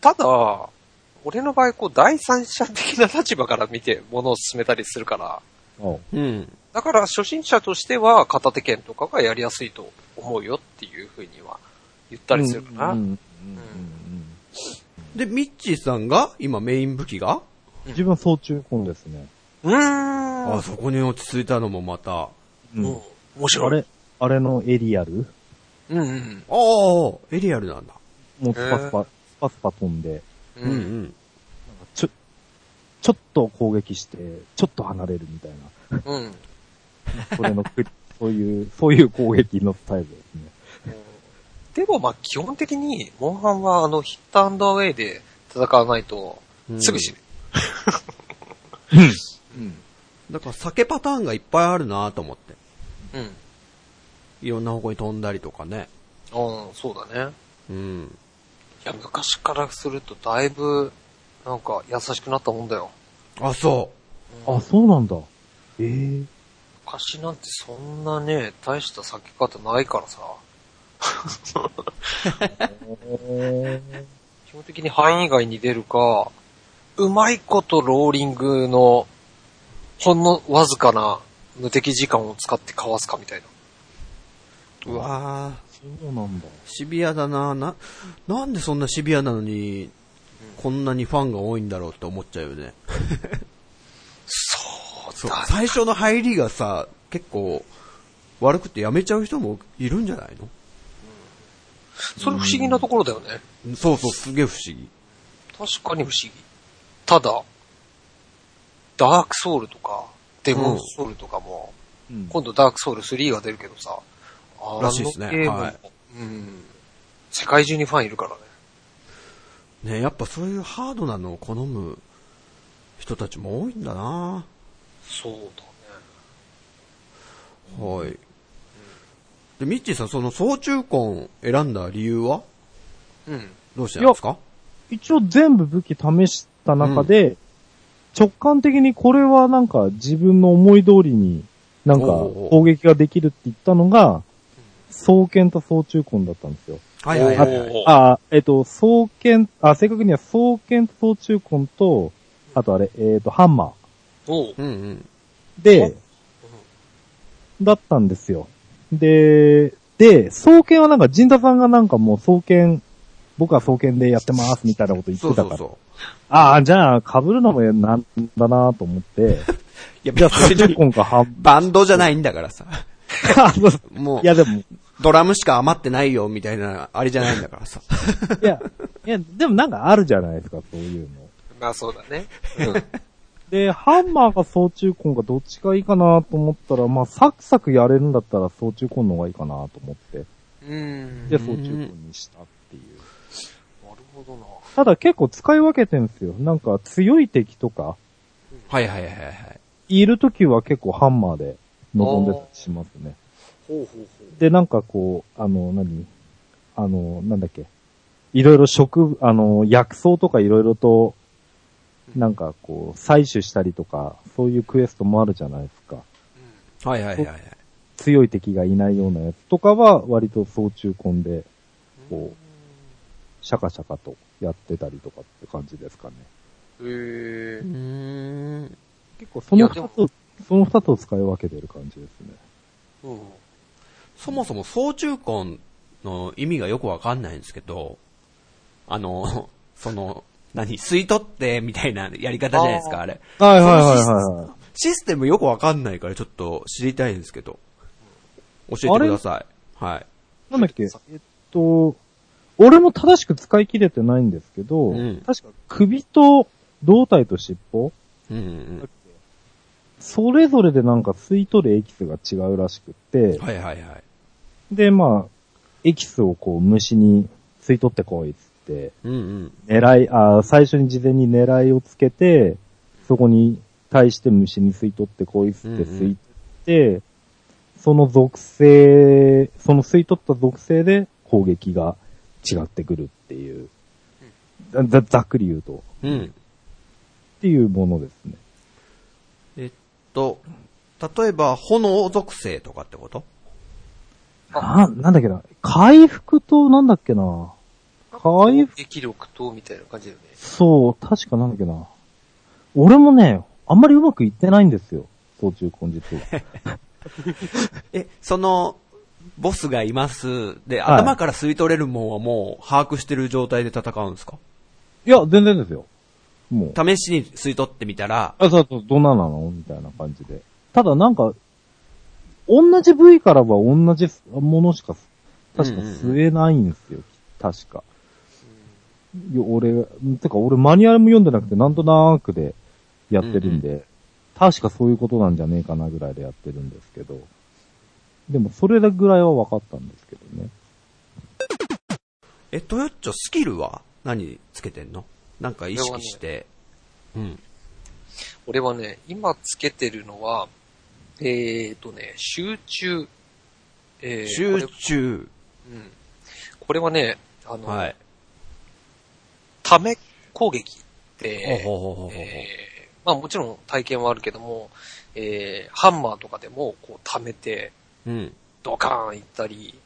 S1: ただ、俺の場合、こう、第三者的な立場から見て物を進めたりするから、
S3: おう。
S2: うん。
S1: だから初心者としては片手剣とかがやりやすいと思うよっていうふうには言ったりするかな。
S3: うん。うん。うん。
S2: で、ミッチーさんが、今メイン武器が、
S3: うん自分は操虫棍ですね。
S1: うーん。
S2: あそこに落ち着いたのもまた。
S3: う
S1: うん。面白い。
S3: あれ、あれのエリアル？
S1: うんうん。
S2: ああ、エリアルなんだ。
S3: もうスパスパ、スパスパ飛んで、
S1: う。
S2: うんんうん。
S3: ちょ、ちょっと攻撃して、ちょっと離れるみたいな。
S1: うん。
S3: それのく、そういう、そういう攻撃のスタイルですね。
S1: でもまあ基本的に、モンハンはあのヒットアンドアウェイで戦わないと、すぐ死ぬ。
S3: うん。
S2: だから酒パターンがいっぱいあるなと思って。
S1: うん。うん。
S2: いろんな方向に飛んだりとかね。
S1: そうだね。
S2: うん。
S1: いや、昔からするとだいぶ、なんか優しくなったもんだよ。
S2: あ、そ
S3: あ、そうなんだ。ええ
S1: 昔なんてそんなね、大した避け方ないからさ。基本的に範囲外に出るか、うまいことローリングの、ほんのわずかな無敵時間を使ってかわすかみたいな。
S2: う。うわ
S3: そうなんだ。
S2: ーシビアだなな、なんでそんなシビアなのに、こんなにファンが多いんだろうって思っちゃうよね。
S1: そう
S2: そう
S1: だ。
S2: 最初の入りがさ、結構、悪くてやめちゃう人もいるんじゃない
S1: それ不思議なところだよね。
S2: のそうそう、すげえ不思議。
S1: 確かに不思議。ただ、ダークソウルとか、デモンソウルとかも、
S3: うん。
S1: 今度ダークソウル3が出るけどさ、あ
S2: らしいですねはい
S1: うん。世界中にファンいるからね。
S2: ねやっぱそういうハードなのを好む人たちも多いんだな
S1: そうだね。
S2: はい。で、ミッチーさん、その総中根選んだ理由は？
S1: うん。
S2: どうしてなんですか？
S3: 一応全部武器試した中で、直感的にこれはなんか自分の思い通りになんか攻撃ができるって言ったのが、双剣と総中根だったんですよ。
S2: はいはいはい、
S3: あ、えっと、双剣、あ、正確には双剣と総中根と、あとあれ、えっと、ハンマ
S1: おう。
S2: うんうん。
S3: ーで、だったんですよ。で、で、双剣はなんか、陣田さんがなんかもう双剣、僕は双剣でやってますみたいなこと言ってたから。
S2: そうそうそう。
S3: ああ、じゃあ、被るのもなんだなと思って、
S2: いや、
S3: じゃあ、
S2: 別
S3: 総中
S2: に
S3: 根かハン
S2: バンドじゃないんだからさ。もう
S3: い、や、でも、
S2: ドラムしか余ってないよ、みたいな、あれじゃないんだからさ。
S3: いや、いや、でもなんかあるじゃないですか、そういうの。
S1: まあそうだね。うん。
S3: で、ハンマーか総中根かどっちがいいかなと思ったら、まあ、サクサクやれるんだったら総中根の方がいいかなと思って、
S1: うん。
S3: で、
S1: な
S3: 総中根にした
S1: ほどな。
S3: ただ結構使い分けてるんですよ。なんか強い敵とか、
S2: はいはいはいはい。
S3: いるときは結構ハンマーで臨んでたりしますね。
S1: ほうほうほう。
S3: で、なんかこう、あの、何？あの、なんだっけ？いろいろ食、あの、薬草とかいろいろと、なんかこう、採取したりとか、そういうクエストもあるじゃないですか。
S2: はいはいはいはい。
S3: 強い敵がいないようなやつとかは、割と総中根で、こう、シャカシャカとやってたりとかって感じですかね。
S1: へえ
S2: う。ーん。
S3: 結構その二つを、その二つを使い分けてる感じですね。
S1: うん。
S2: そもそも総中根の意味がよくわかんないんですけど、あの、その、何、吸い取ってみたいなやり方じゃないですか、あれ。
S3: はい
S2: はいはいはい
S3: は
S2: システムよくわかんないからちょっと知りたいんですけど。教えてください。はい。
S3: い。なんだっけ、えっと、俺も正しく使い切れてないんですけど、
S2: うん
S3: 確か首と胴体と尻尾
S2: うんうん
S3: それぞれでなんか吸い取るエキスが違うらしくって
S2: うん。、はいはいはい。
S3: で、まあ、エキスをこう虫に吸い取ってこいっつって、
S2: うんうん。
S3: 狙い、あー最初に事前に狙いをつけて、そこに対して虫に吸い取ってこいっつって
S2: うんうん
S3: 吸い取って、その属性、その吸い取った属性で攻撃が違ってくるっていう、ざざっくり言うと、
S2: うん。
S3: っていうものですね。
S2: えっと、例えば、炎属性とかってこと？
S3: な、なんだっけな、回復となんだっけな、回復、
S1: 撃力と、みたいな感じだよね。
S3: そう、確かなんだっけな。俺もね、あんまりうまくいってないんですよ。総中根実は。
S2: え、その、ボスがいます。で、
S3: はい
S2: 頭から吸い取れるもんはもう把握してる状態で戦うんですか？
S3: いや、全然ですよ。もう。
S2: 試しに吸い取ってみたら、
S3: あ、そうそう、どんななの？みたいな感じで。ただなんか、同じ部位からは同じものしか、確か吸えないんですよ。確か。いや、俺、てか俺マニュアルも読んでなくてなんとなくでやってるんで、確かそういうことなんじゃねえかなぐらいでやってるんですけど。でもそれぐらいは分かったんですけどね。
S2: え、トヨッチョスキルは何つけてんの？なんか意識して。うん。
S1: 俺はね、今つけてるのは、えーとね、集中。えー、
S2: 集
S1: こ
S2: 中。
S1: れうん。これはね、あの、
S2: はい。
S1: ため攻撃って、えーまあもちろん体験はあるけども、えー、ハンマーとかでもこう溜めて、
S2: うん。
S1: ドカーン行ったり、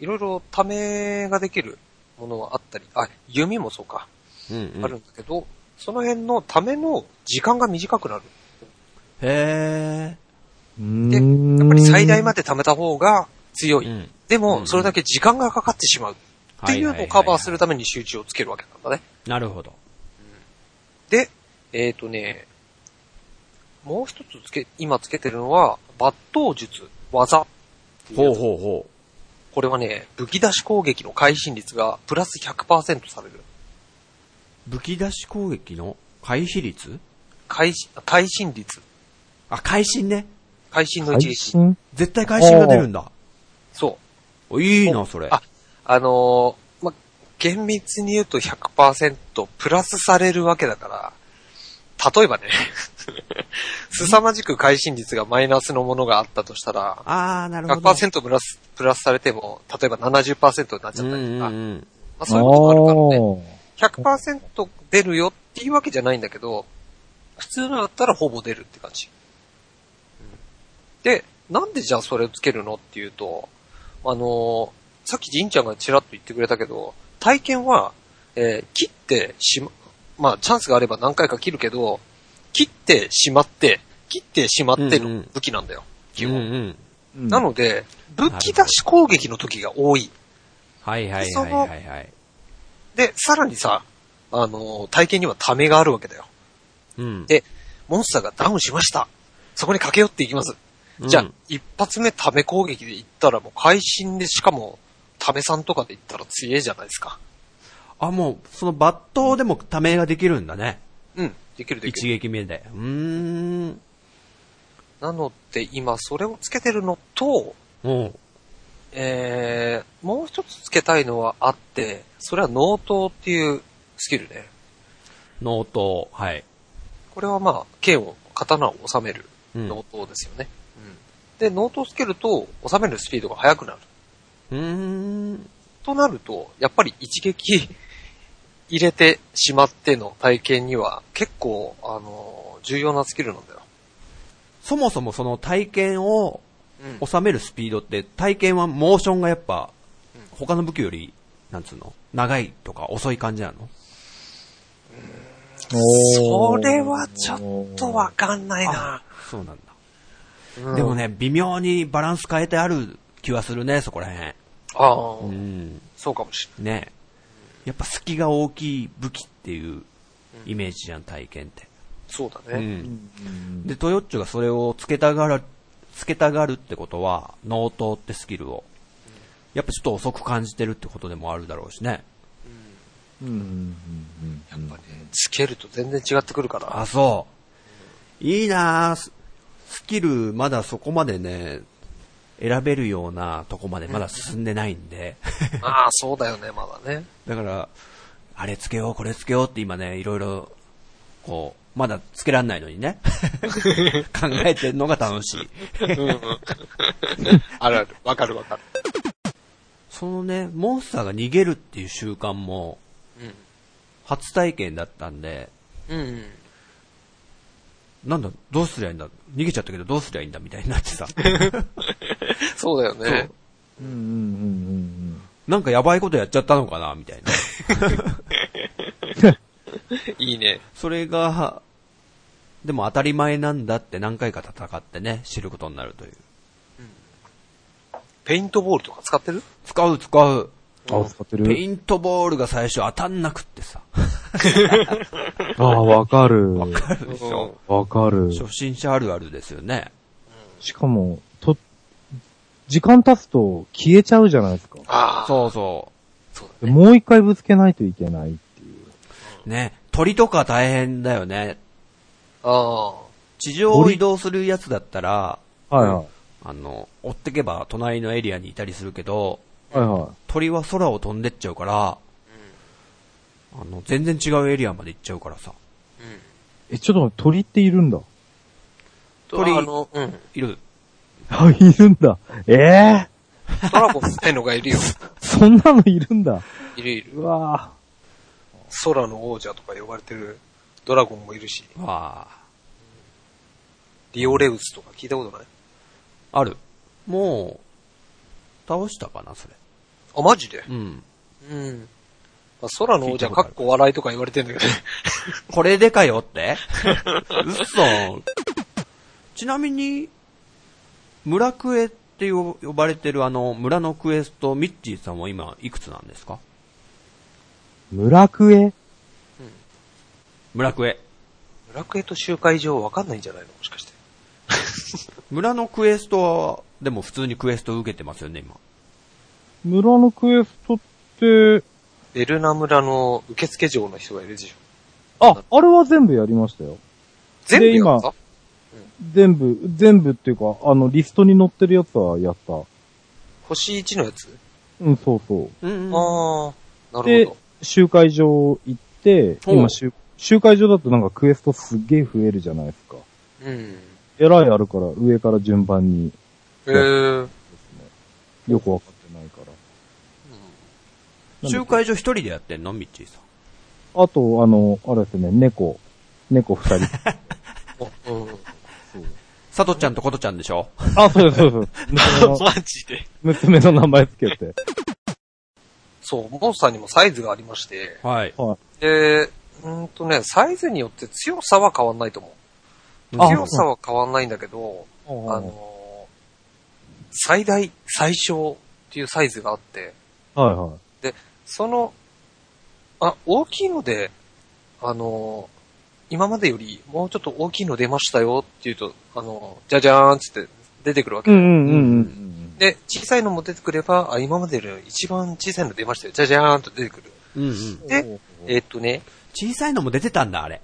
S1: いろいろためができるものはあったり、あ、弓もそうか、
S2: うん、うん。
S1: あるんだけど、その辺のための時間が短くなる。
S2: へ
S3: うー
S1: で、
S3: ん
S1: やっぱり最大まで貯めた方が強
S2: ー。
S1: い。
S2: うん。
S1: でも、それだけ時間がかかってしまうっていうのをカバーす
S2: る。
S1: るために集中をつけるわけなんだね。
S2: なるほど。
S1: で、えっ、とね、もう一つつけ、今つけてるのは、抜刀術、技っていう。
S2: ほうほうほ
S1: これはね、武器出し攻撃の会心率がプラス100%される。
S2: う。武器出し攻撃の回避率？
S1: 会心、会心率。
S2: あ、会心ね。
S1: 会心の
S3: 配
S1: 一撃。
S3: 信
S2: 絶対会心が出るんだ。
S1: そう。
S2: おいいな、それ。
S1: ああのーま、厳密に言うと100%プラスされるわけだから、例えばね、凄まじく会心率がマイナスのものがあったとしたら、
S2: あー、なるほど。
S1: 100%プラス、プラスされても、例えば70%になっちゃ
S2: うん
S1: ったりとか、
S2: うんうん。
S1: まあ、そういうこともあるからね。
S3: ー
S1: 100%出るよっていうわけじゃないんだけど、普通のだったらほぼ出るって感じ。うんで、なんでじゃあそれをつけるのっていうと、あのーさっきじんちゃんがちらっと言ってくれたけど、体験は、えー切ってしま、まあチャンスがあれば何回か切るけど、切ってしまって、切ってしまっての
S2: うんうん
S1: 武器なんだよ、基
S2: うんう
S1: 本。
S2: ん。
S3: うん
S1: なので、武器出し攻撃の時が多い。
S2: はいはいはいはいはい。
S1: で、さらにさ、あのー体験にはためがあるわけだよ。
S2: うん。
S1: でモンスターがダウンしました。そこに駆け寄っていきます。じゃあ、
S2: うん
S1: 一発目ため攻撃で行ったらもう会心でしかも、ためさんとかで行ったら強えじゃないですか。
S2: あ、もう、その抜刀でもためができるんだね。
S1: うん、できるでき
S2: 一
S1: る。
S2: 撃目で。うーん。
S1: なので今それをつけてるのと、
S2: うん。
S1: えー、もう一つつけたいのはあって、それは納刀っていうスキルね。
S2: ノート、はい。
S1: これはまあ、剣を、刀を収める
S2: うん。
S1: 納刀ですよね。うん。で、納刀をつけると、収めるスピードが速くなる。
S2: うーん。
S1: となると、やっぱり一撃入れてしまっての体験には結構、あの、重要なスキルなんだよ。
S2: そもそもその体験を
S1: うん。
S2: 収めるスピードって、体験はモーションがやっぱ、他の武器より、なんつうの？長いとか遅い感じなの？
S1: それはちょっとわかんないな。
S2: そうなんだ。
S1: うん
S2: でも。ね、微妙にバランス変えてある気はするね、そこら辺。
S1: ああ、
S2: うん。
S1: そうかもし
S2: ねやっぱ隙が大きい武器っていうイメージじゃん、体験って。
S1: そうだ
S2: う
S1: ね。
S2: ん。で、トヨッチョがそれをつけたがる、つけたがるってことは、納刀ってスキルを、やっぱちょっと遅く感じてるってことでもあるだろうしね。
S3: うんうんうん
S1: やっぱね、つけると全然違ってくるから。
S2: あ、そう。いいなスキル、まだそこまでね、選べるようなとこまでまだ進んでないんで。
S1: ああ、そうだよね、まだね。
S2: だから、あれつけよう、これつけようって今ね、いろいろ、こう、まだつけらんないのにね。考えてるのが楽しい。
S1: あるある。わかるわかる。
S2: そのね、モンスターが逃げるっていう習慣も、初体験だったんで、
S1: うん。うん。
S2: なんだ、どうすりゃいいんだ？逃げちゃったけどどうすりゃいいんだ？みたいになってさ。
S1: そうだよね。
S3: うんうんうん
S2: なんかやばいことやっちゃったのかなみたいな。
S1: いいね。
S2: それが、でも当たり前なんだって何回か戦ってね、知ることになるという。
S1: ペイントボールとか使ってる？
S2: 使う使う。
S3: うん。あ、使って
S2: ペ
S3: る
S2: イントボールが最初当たんなくってさ。
S3: あ、わかる。
S2: わかるでしょ。
S3: わかる。
S2: 初心者あるあるですよね。
S3: しかも、と、時間経つと消えちゃうじゃないですか。
S1: ああ。
S2: そうそ
S1: そうだね。
S3: もう一回ぶつけないといけないっていう。
S2: う。ね。鳥とか大変だよね。
S1: あ
S2: 地上を移動するやつだったら、
S3: はいはい。
S2: あの、追ってけば隣のエリアにいたりするけど、
S3: はいは
S2: 鳥は空を飛んでっちゃうから、あの、全然違うエリアまで行っちゃうからさ。
S1: あ。うん。
S3: い。え、ちょっと待って、鳥っているんだ。
S2: 鳥
S1: あの、うん。
S2: いる。
S3: あ、いるんだ。ええ
S1: ドラゴンってのがいるよ。
S3: そんなのいるんだ。
S1: いるいる。
S3: うわ
S1: 空の王者とか呼ばれてるドラゴンもいるし、
S2: わあ。
S1: リオレウスとか聞いたことない？
S2: ある。もう、倒したかな、それ。
S1: あ、マジで？
S2: うん。
S1: うん。まあ、空の王者かっこ笑いとか言われてんだけどね。
S2: これでかよって？嘘。ちなみに、村クエって呼呼ばれてるあの、村のクエスト、ミッチーさんは今、いくつなんですか？
S3: 村クエ？
S2: 村クエ。
S1: 村クエと集会場わかんないんじゃないの？もしかして。
S2: 村のクエストは、でも普通にクエスト受けてますよね、今。
S3: 村のクエストって、
S1: ベルナ村の受付嬢の人がいるでしょ。
S3: あ、あれは全部やりましたよ。
S1: 全部やった？
S3: 全部、全部っていうか、あの、リストに載ってるやつはやった。
S1: 星1のやつ？
S3: うん、そうそう。
S2: うんうん。
S1: ああ、なる
S3: で
S1: ほど。、
S3: 集会場行って、
S2: ほう
S3: 今集、集会場だとなんかクエストすっげえ増えるじゃないですか。
S1: うん。
S3: えらいあるから、上から順番に
S1: えー。うん
S3: よくわかってないから。
S2: 集会所一人でやってんの？ミッチーさん。
S3: あと、あの、あれですね、猫。猫二人。
S1: うん。
S2: さとちゃんとことちゃんでしょ？
S3: あ、そうです、そうです。娘の
S1: マジで
S3: 娘の名前つけて。
S1: そう、モンスターにもサイズがありまして、
S2: はい。
S1: で、うーんとね、サイズによって強さは変わんないと思う。
S3: あ
S1: 強さは変わんないんだけど、
S3: あ
S1: あの、最大、最小っていうサイズがあって、
S3: はいはい。
S1: その、あ、大きいので、あの、今までよりもうちょっと大きいの出ましたよっていうと、あの、じゃじゃーんっつって出てくるわけ。
S3: うんうんうんうん。
S1: で、小さいのも出てくれば、あ、今までより一番小さいの出ましたよ。じゃじゃーんと出てくる。
S2: うんうん。
S1: で、えーっとね、
S2: 小さいのも出てたんだ、あれ。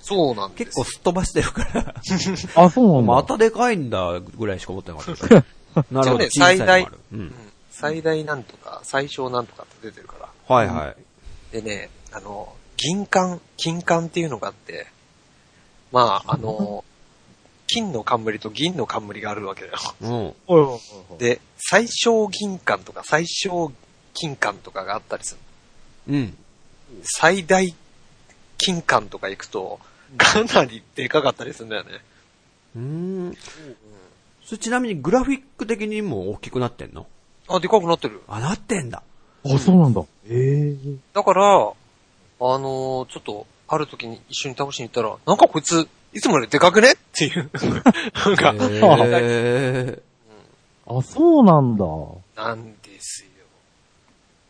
S1: そうなんです。
S2: 結構すっ飛ばしてるから。
S3: あ、そうなんだ。
S2: またでかいんだ、ぐらいしか思ってなかった。なるほど、
S1: ね
S2: 小さいのもある。う
S1: うんん。最大なんとか、最小なんとかって出てるから。
S2: はいはい。
S1: でね、あの、銀冠、金冠っていうのがあって、まあ、あの、金の冠と銀の冠があるわけだよ。
S2: うん。
S1: で、最小銀冠とか最小金冠とかがあったりする。
S2: うん。
S1: 最大金冠とか行くと、かなりでかかったりするんだよね。
S2: うーん。それちなみにグラフィック的にも大きくなってんの？
S1: あ、でかくなってる。
S2: あ、なってんだ。
S3: あ、そうなんだ。ええ。
S1: だから、あのーちょっと、ある時に一緒に倒しに行ったら、なんかこいつ、いつもよりでかくねっていう。なんか、
S2: へー。
S3: あ、そうなんだ。
S1: なんです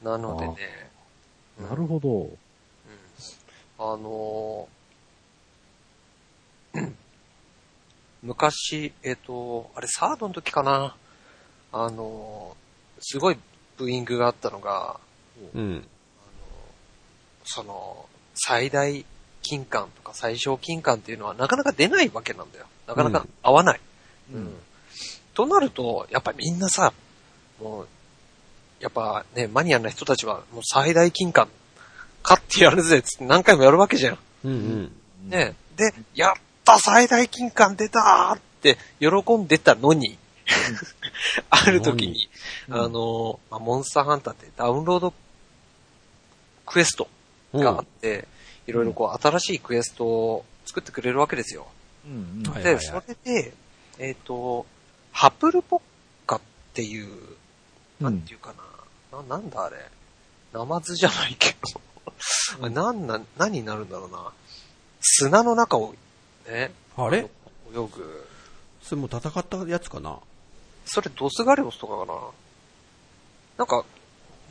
S1: よ。なのでね、うん
S3: なるほど。
S1: あのー昔、えっ、と、あれサードの時かな。あのーすごいブーイングがあったのが、
S2: うん。
S1: その、最大金冠とか最小金冠っていうのはなかなか出ないわけなんだよ。なかなか合わない。
S3: うん。
S1: となると、やっぱみんなさ、もう、やっぱね、マニアな人たちはもう最大金冠、買ってやるぜって何回もやるわけじゃん。
S2: うんうん。
S1: ね。で、やった最大金冠出たーって喜んでたのに、ある時に、
S3: うん
S1: あの、まあ、モンスターハンターってダウンロードクエストがあって、いろいろこう新しいクエストを作ってくれるわけですよ。
S3: うん
S2: はい
S1: で、それで、えっ、と、ハプルポッカっていう、なんていうかな、ななんだあれ、ナマズじゃないけど、あれなんな、何になるんだろうな。砂の中を、ね、
S2: あれ？
S1: 泳ぐ。
S2: それもう戦ったやつかな？
S1: それドスガレオスとかかな。なんか、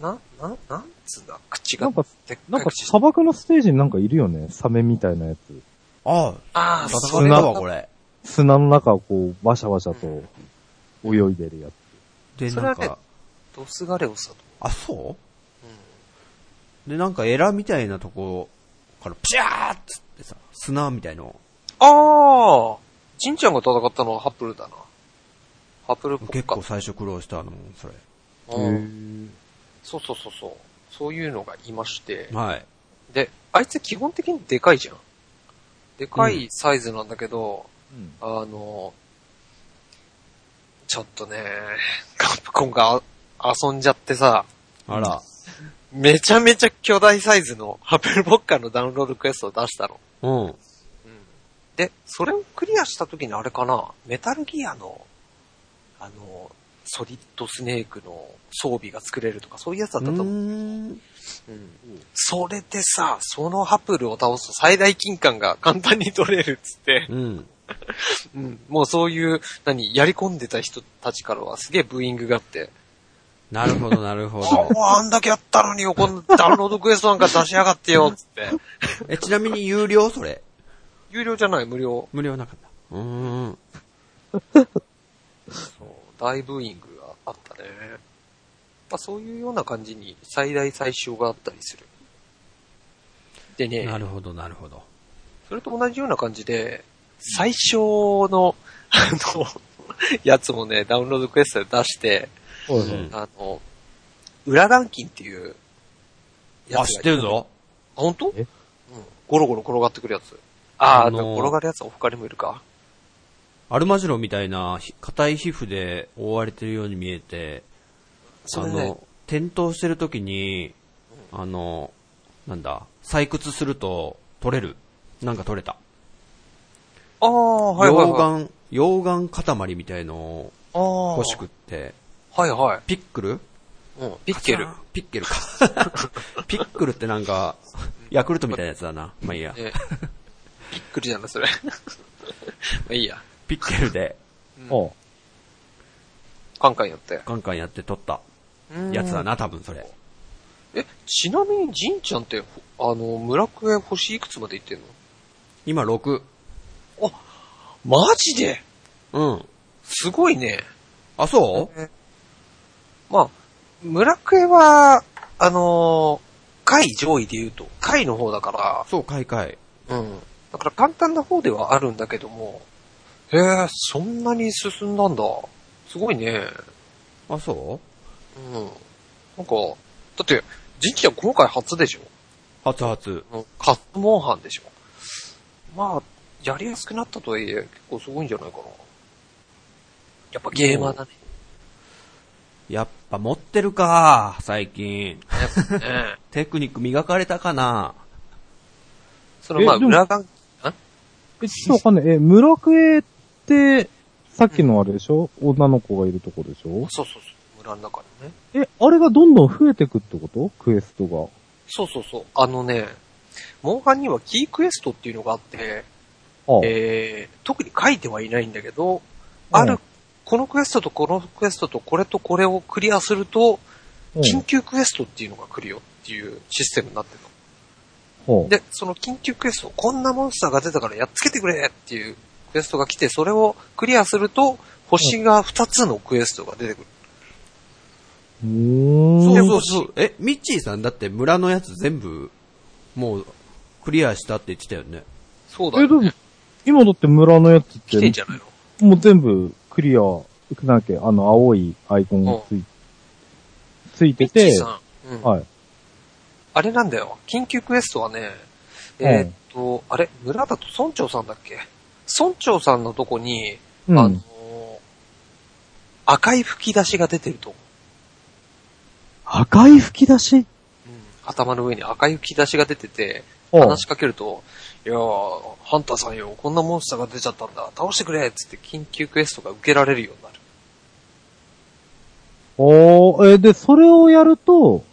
S1: な、な、なんつうんだ？口が
S3: なんか、ないんか砂漠のステージになんかいるよね？サメみたいなやつ。
S2: あ
S1: ああ、
S2: あ、
S1: そ
S2: 戦ったわ、これ。
S3: 砂の中をこう、ワシャワシャと泳いでるやつ。
S2: で、なんか、
S1: ドスガレオスだと
S2: あ、そう？
S1: 思う。
S2: で、なんかエラみたいなとこから、ピシャーっつってさ、砂みたいの、
S1: ああ、ジンちゃんが戦ったのはハプルだな。ハプルポッカ
S2: 結構。最初苦労したの、それ。
S1: うんそうそうそうそう。そういうのがいまして。
S2: はい。
S1: で、あいつ基本的にでかいじゃん。でかいサイズなんだけど、あの、ちょっとね、カプコンが遊んじゃってさ、
S2: あら。
S1: めちゃめちゃ巨大サイズのハプルボッカのダウンロードクエストを出したの。
S2: うん。
S1: で、それをクリアした時にあれかな、メタルギアの、あの、ソリッドスネークの装備が作れるとか、そういうやつだったと思う。
S2: うーん
S1: うんそれでさ、そのハプルを倒すと最大金冠が簡単に取れるっつって、
S2: うん。
S1: うん、もうそういう、何、やり込んでた人たちからはすげえブーイングがあって、
S2: なるほど、なるほ
S1: あ、
S2: ど。
S1: もうあんだけやったのによ、このダウンロードクエストなんか出しやがってよ、つって。
S2: え、ちなみに有料それ？
S1: 有料じゃない、無料。
S2: 無料なかった。うーん。
S1: 大ブーイングがあったね。まあ、そういうような感じに最大最小があったりする。でね、
S2: なるほど、なるほど。
S1: それと同じような感じで、最小の、あの、やつもね、ダウンロードクエストで出して、
S2: うん
S1: あの、裏ランキンっていうやつが
S2: あ、知ってるぞ。
S1: あ、本当？
S3: え？
S1: うん。ゴロゴロ転がってくるやつ。あー、
S2: あのー
S1: 転がるやつは他にもいるか。
S2: アルマジロみたいなひ硬い皮膚で覆われてるように見えて、あの、転倒してる時に、あの、なんだ、採掘すると取れる。なんか取れた。
S1: あー、はいはいはい。
S2: 溶岩、溶岩塊みたいのを欲しくって、
S1: はいはい。
S2: ピックル？
S1: うん。ピッケル。
S2: ピッケルか。ピックルってなんか、ヤクルトみたいなやつだな。まあいいや。
S1: ねピックルじゃんな、それ。まあいいや。
S2: ピッケルで
S3: あ
S1: カンカンやって。
S2: カンカンやって取った
S1: うん
S2: やつだな、多分それ。
S1: え、ちなみに、ジンちゃんって、ほあの、村クエ星いくつまで行ってんの？
S2: 今6。
S1: マジで？
S2: うん。
S1: すごいね。
S2: あ、そう？
S1: まあ、村クエは、あのー、下位上位で言うと、下位の方だか
S2: そう、買い替え。
S1: ら、うん。だから簡単な方ではあるんだけども、へえ、そんなに進んだんだ。すごいね。
S2: あ、そ
S1: う？ん。なんか、だって、ジンちゃん今回初でしょ？
S2: う初初。
S1: うんカットモンハンでしょ？まあ、やりやすくなったとはいえ、結構すごいんじゃないかな。やっぱゲーマーだね。
S2: やっぱ持ってるか、最近。
S1: ね。
S2: テクニック磨かれたかな。
S1: そのまあ、
S3: えでも
S1: 裏側、
S3: え、ちょっとわかんない。え、村クエさっきのあれでしょ？女の子がいるとこでしょ？
S1: そうそうそう、村の中にね。
S3: え、あれがどんどん増えてくってこと？クエストが。
S1: そうそうそう。あのね、モンハンにはキークエストっていうのがあって、
S3: ああ
S1: えー、特に書いてはいないんだけど、
S3: うん
S1: ある、このクエストとこのクエストとこれとこれをクリアすると、
S3: うん
S1: 緊急クエストっていうのが来るよっていうシステムになってるの。で、その緊急クエスト、こんなモンスターが出たからやっつけてくれっていうクエストが来て、それをクリアすると、星が2つのクエストが出てくる。
S3: うーん。
S2: そうそうそう。え、ミッチーさんだって村のやつ全部、もう、クリアしたって言ってたよね。
S3: え、でも
S1: そうだよね。、
S3: 今だって村のやつって
S1: 来てんじ、ゃないの？
S3: もう全部クリア、なんだっけ、あの青いアイコンがついついてて、
S1: ミッチーさん。うん。
S3: はい。
S1: あれなんだよ。緊急クエストはね、えーっと、あれ村だと村長さんだっけ？村長さんのとこに、
S3: うん。
S1: あのー赤い吹き出しが出てると思う。
S3: 赤い吹き出し？
S1: うん頭の上に赤い吹き出しが出てて、
S3: あ
S1: 話しかけると、いやー、ハンターさんよ、こんなモンスターが出ちゃったんだ、倒してくれっつって緊急クエストが受けられるようになる。
S3: おー、えーで、それをやると、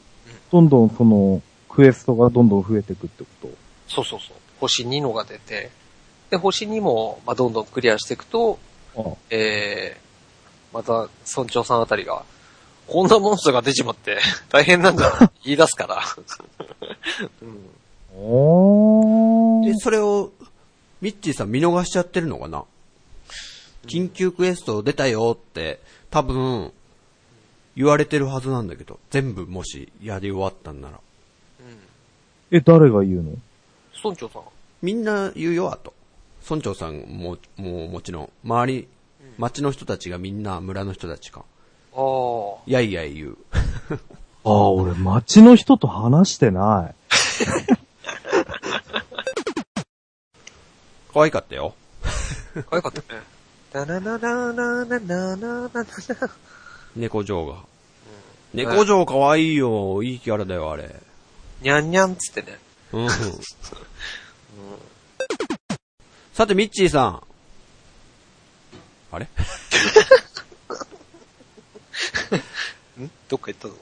S3: どんどんその、クエストがどんどん増えていくってこ
S1: そうそうそう。星2のが出て、で、星2も、まあ、どんどんクリアしていくと、
S3: と
S1: えー、また、村長さんあたりが、こんなモンスターが出ちまって、大変なんだ、言い出すから。うん
S3: あ。お
S2: で、
S3: ー。
S2: それを、ミッチーさん見逃しちゃってるのかな？緊急クエスト出たよって、多分、言われてるはずなんだけど、全部もしやり終わったんなら。
S3: え、誰が言うの？
S1: 村長さん。
S2: みんな言うよ、あと。村長さんも、もうもちろん、周り、町の人たちがみんな村の人たちか。
S1: ああ。
S2: やいやい言う。
S3: ああ、俺街の人と話してない。
S2: 可愛かったよ。
S1: 可愛かったね。ダナナナナナナナナナ
S2: 猫嬢が。猫嬢可愛いよ。いいキャラだよ、あれ。
S1: にゃんにゃんつってね。
S2: うん。さて、ミッチーさん。あれ？
S1: ん？どっか行ったぞ。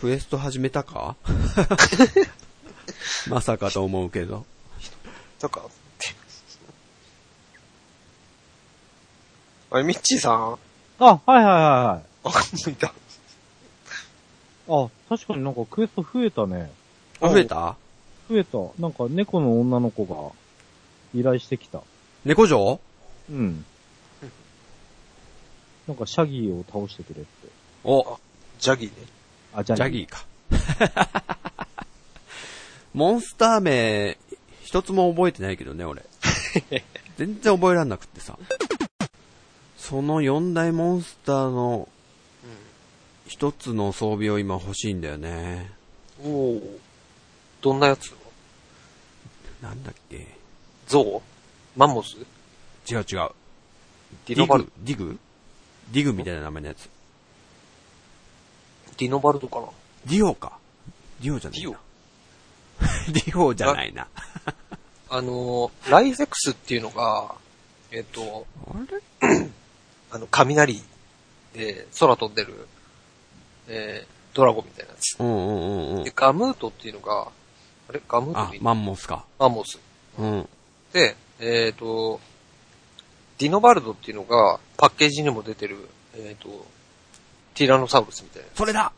S2: クエスト始めたか？まさかと思うけど。
S1: とか、って。あれ、ミッチーさん？
S3: あ、はいはいはいはい。
S1: あ、いた。
S3: あ、確かになんかクエスト増えたね。
S2: あ、増えた？
S3: 増えた。なんか猫の女の子が依頼してきた。
S2: 猫嬢
S3: うん。なんかシャギーを倒してくれって。
S2: お、
S1: ジャギーね。
S3: あ、ジャギー。
S2: ジャギーか。モンスター名、一つも覚えてないけどね、俺。全然覚えらんなくってさ。その4大モンスターの一つの装備を今欲しいんだよね。
S1: おお。どんなやつ？
S2: なんだっけ？
S1: ゾウマンモス？
S2: 違う違う。
S1: ディノバル？
S2: ディグ？ディグ？ディグみたいな名前のやつ。
S1: ディノバルドかな？
S2: ディオか。ディオじゃないな。ディオ じゃないな。
S1: あのー、ライゼクスっていうのが、えっ、と、
S2: あれ？
S1: あの、雷で空飛んでる、えー、ドラゴンみたいなやつ。
S2: うんうんうんうん
S1: で、。ガムートっていうのが、あれ？ガムートでいい、
S2: あマンモスか。
S1: マンモス。
S2: うん。
S1: で、えっ、と、ディノバルドっていうのが、パッケージにも出てる、えっ、と、ティラノサウルスみたいな。
S2: それだ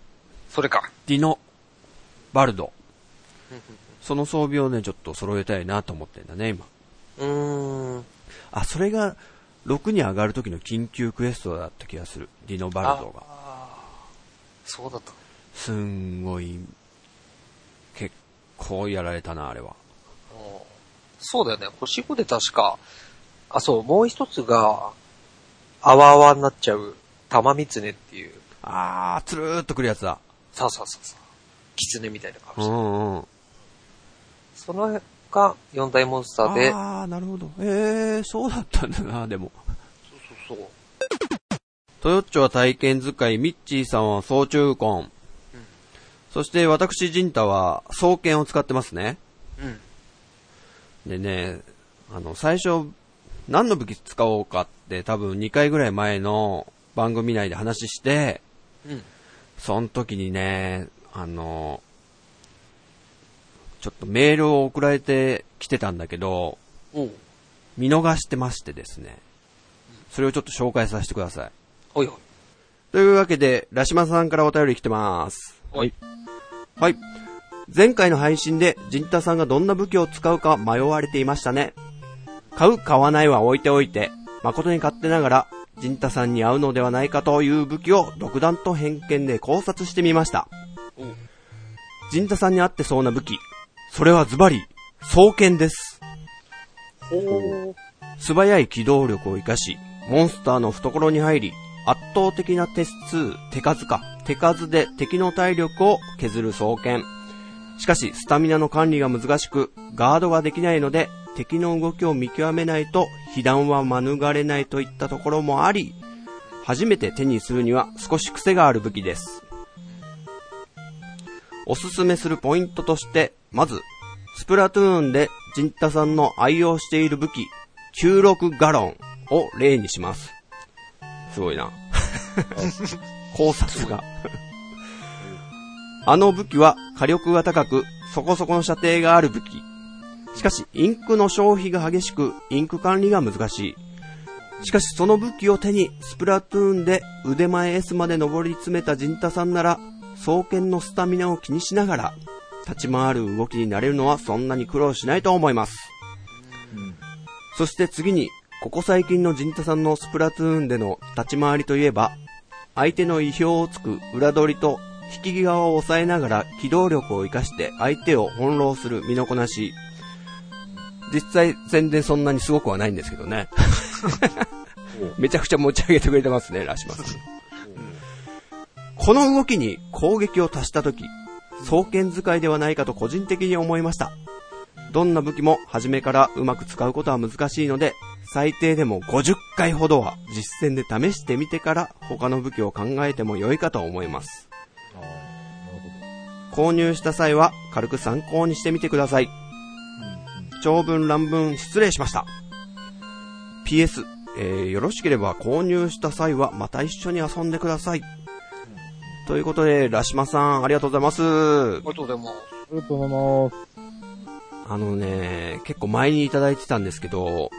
S1: それか。
S2: ディノ、バルド。その装備をね、ちょっと揃えたいなと思ってんだね、今。
S1: うーん。
S2: あ、それが、6に上がる時の緊急クエストだった気がする。ディノバルドが。
S1: そうだった。
S2: すんごい、結構やられたな、あれは。
S1: うんそうだよね。星5で確か、あ、そう、もう一つが、あわあわになっちゃう、玉三つねっていう、
S2: あー、つるーっとくるやつだ。
S1: さあさあさあさあ、狐みたいな
S2: う
S1: 顔して、
S2: んうん。
S1: その辺が四大モンスターで、そう
S2: あー、なるほど。えー、そうだったんだな、でも。
S1: そうそう。
S2: トヨッチョは体験使い、ミッチーさんは総中根。そして私、ジンタは双剣を使ってますね。
S1: うん。
S2: でね、あの、最初、何の武器使おうかって多分2回ぐらい前の番組内で話して、
S1: うん。
S2: その時にね、あの、ちょっとメールを送られてきてたんだけど。見逃してましてですね。それをちょっと紹介させてください。
S1: ほいほい。
S2: というわけで、ラシマさんからお便り来てます。
S1: はい。
S2: はい。前回の配信で、ジンタさんがどんな武器を使うか迷われていましたね。買う、買わないは置いておいて、誠に勝手ながら、ジンタさんに合うのではないかという武器を独断と偏見で考察してみました。
S1: おう。
S2: ジンタさんに合ってそうな武器。それはズバリ、双剣です。
S1: ほ
S2: 素早い機動力を活かし、モンスターの懐に入り、圧倒的な手数、手数か、手数で敵の体力を削る双剣。しかし、スタミナの管理が難しく、ガードができないので、敵の動きを見極めないと、被弾は免れないといったところもあり、初めて手にするには少し癖がある武器です。おすすめするポイントとして、まず、スプラトゥーンでジンタさんの愛用している武器、96ガロンを例にします。すごいな。考察が。あの武器は火力が高く、そこそこの射程がある武器。しかし、インクの消費が激しく、インク管理が難しい。しかし、その武器を手に、スプラトゥーンで腕前 S まで上り詰めたジンタさんなら、双剣のスタミナを気にしながら、立ち回る動きになれるのはそんなに苦労しないと思います。そして次に、ここ最近のジンタさんのスプラトゥーンでの立ち回りといえば、相手の意表をつく裏取りと引き際を抑えながら機動力を活かして相手を翻弄する身のこなし。実際全然そんなにすごくはないんですけどね。めちゃくちゃ持ち上げてくれてますね、ラシマさん。この動きに攻撃を足したとき、双剣使いではないかと個人的に思いました。どんな武器も初めからうまく使うことは難しいので、最低でも50回ほどは実践で試してみてから他の武器を考えても良いかと思います。購入した際は軽く参考にしてみてください。長文乱文失礼しました。PS、えー、よろしければ購入した際はまた一緒に遊んでください。ということで、ラシマさん、ありがとうございます。
S1: ありがとうございます。
S3: ありがとうございます。
S2: あのね、結構前にいただいてたんですけど、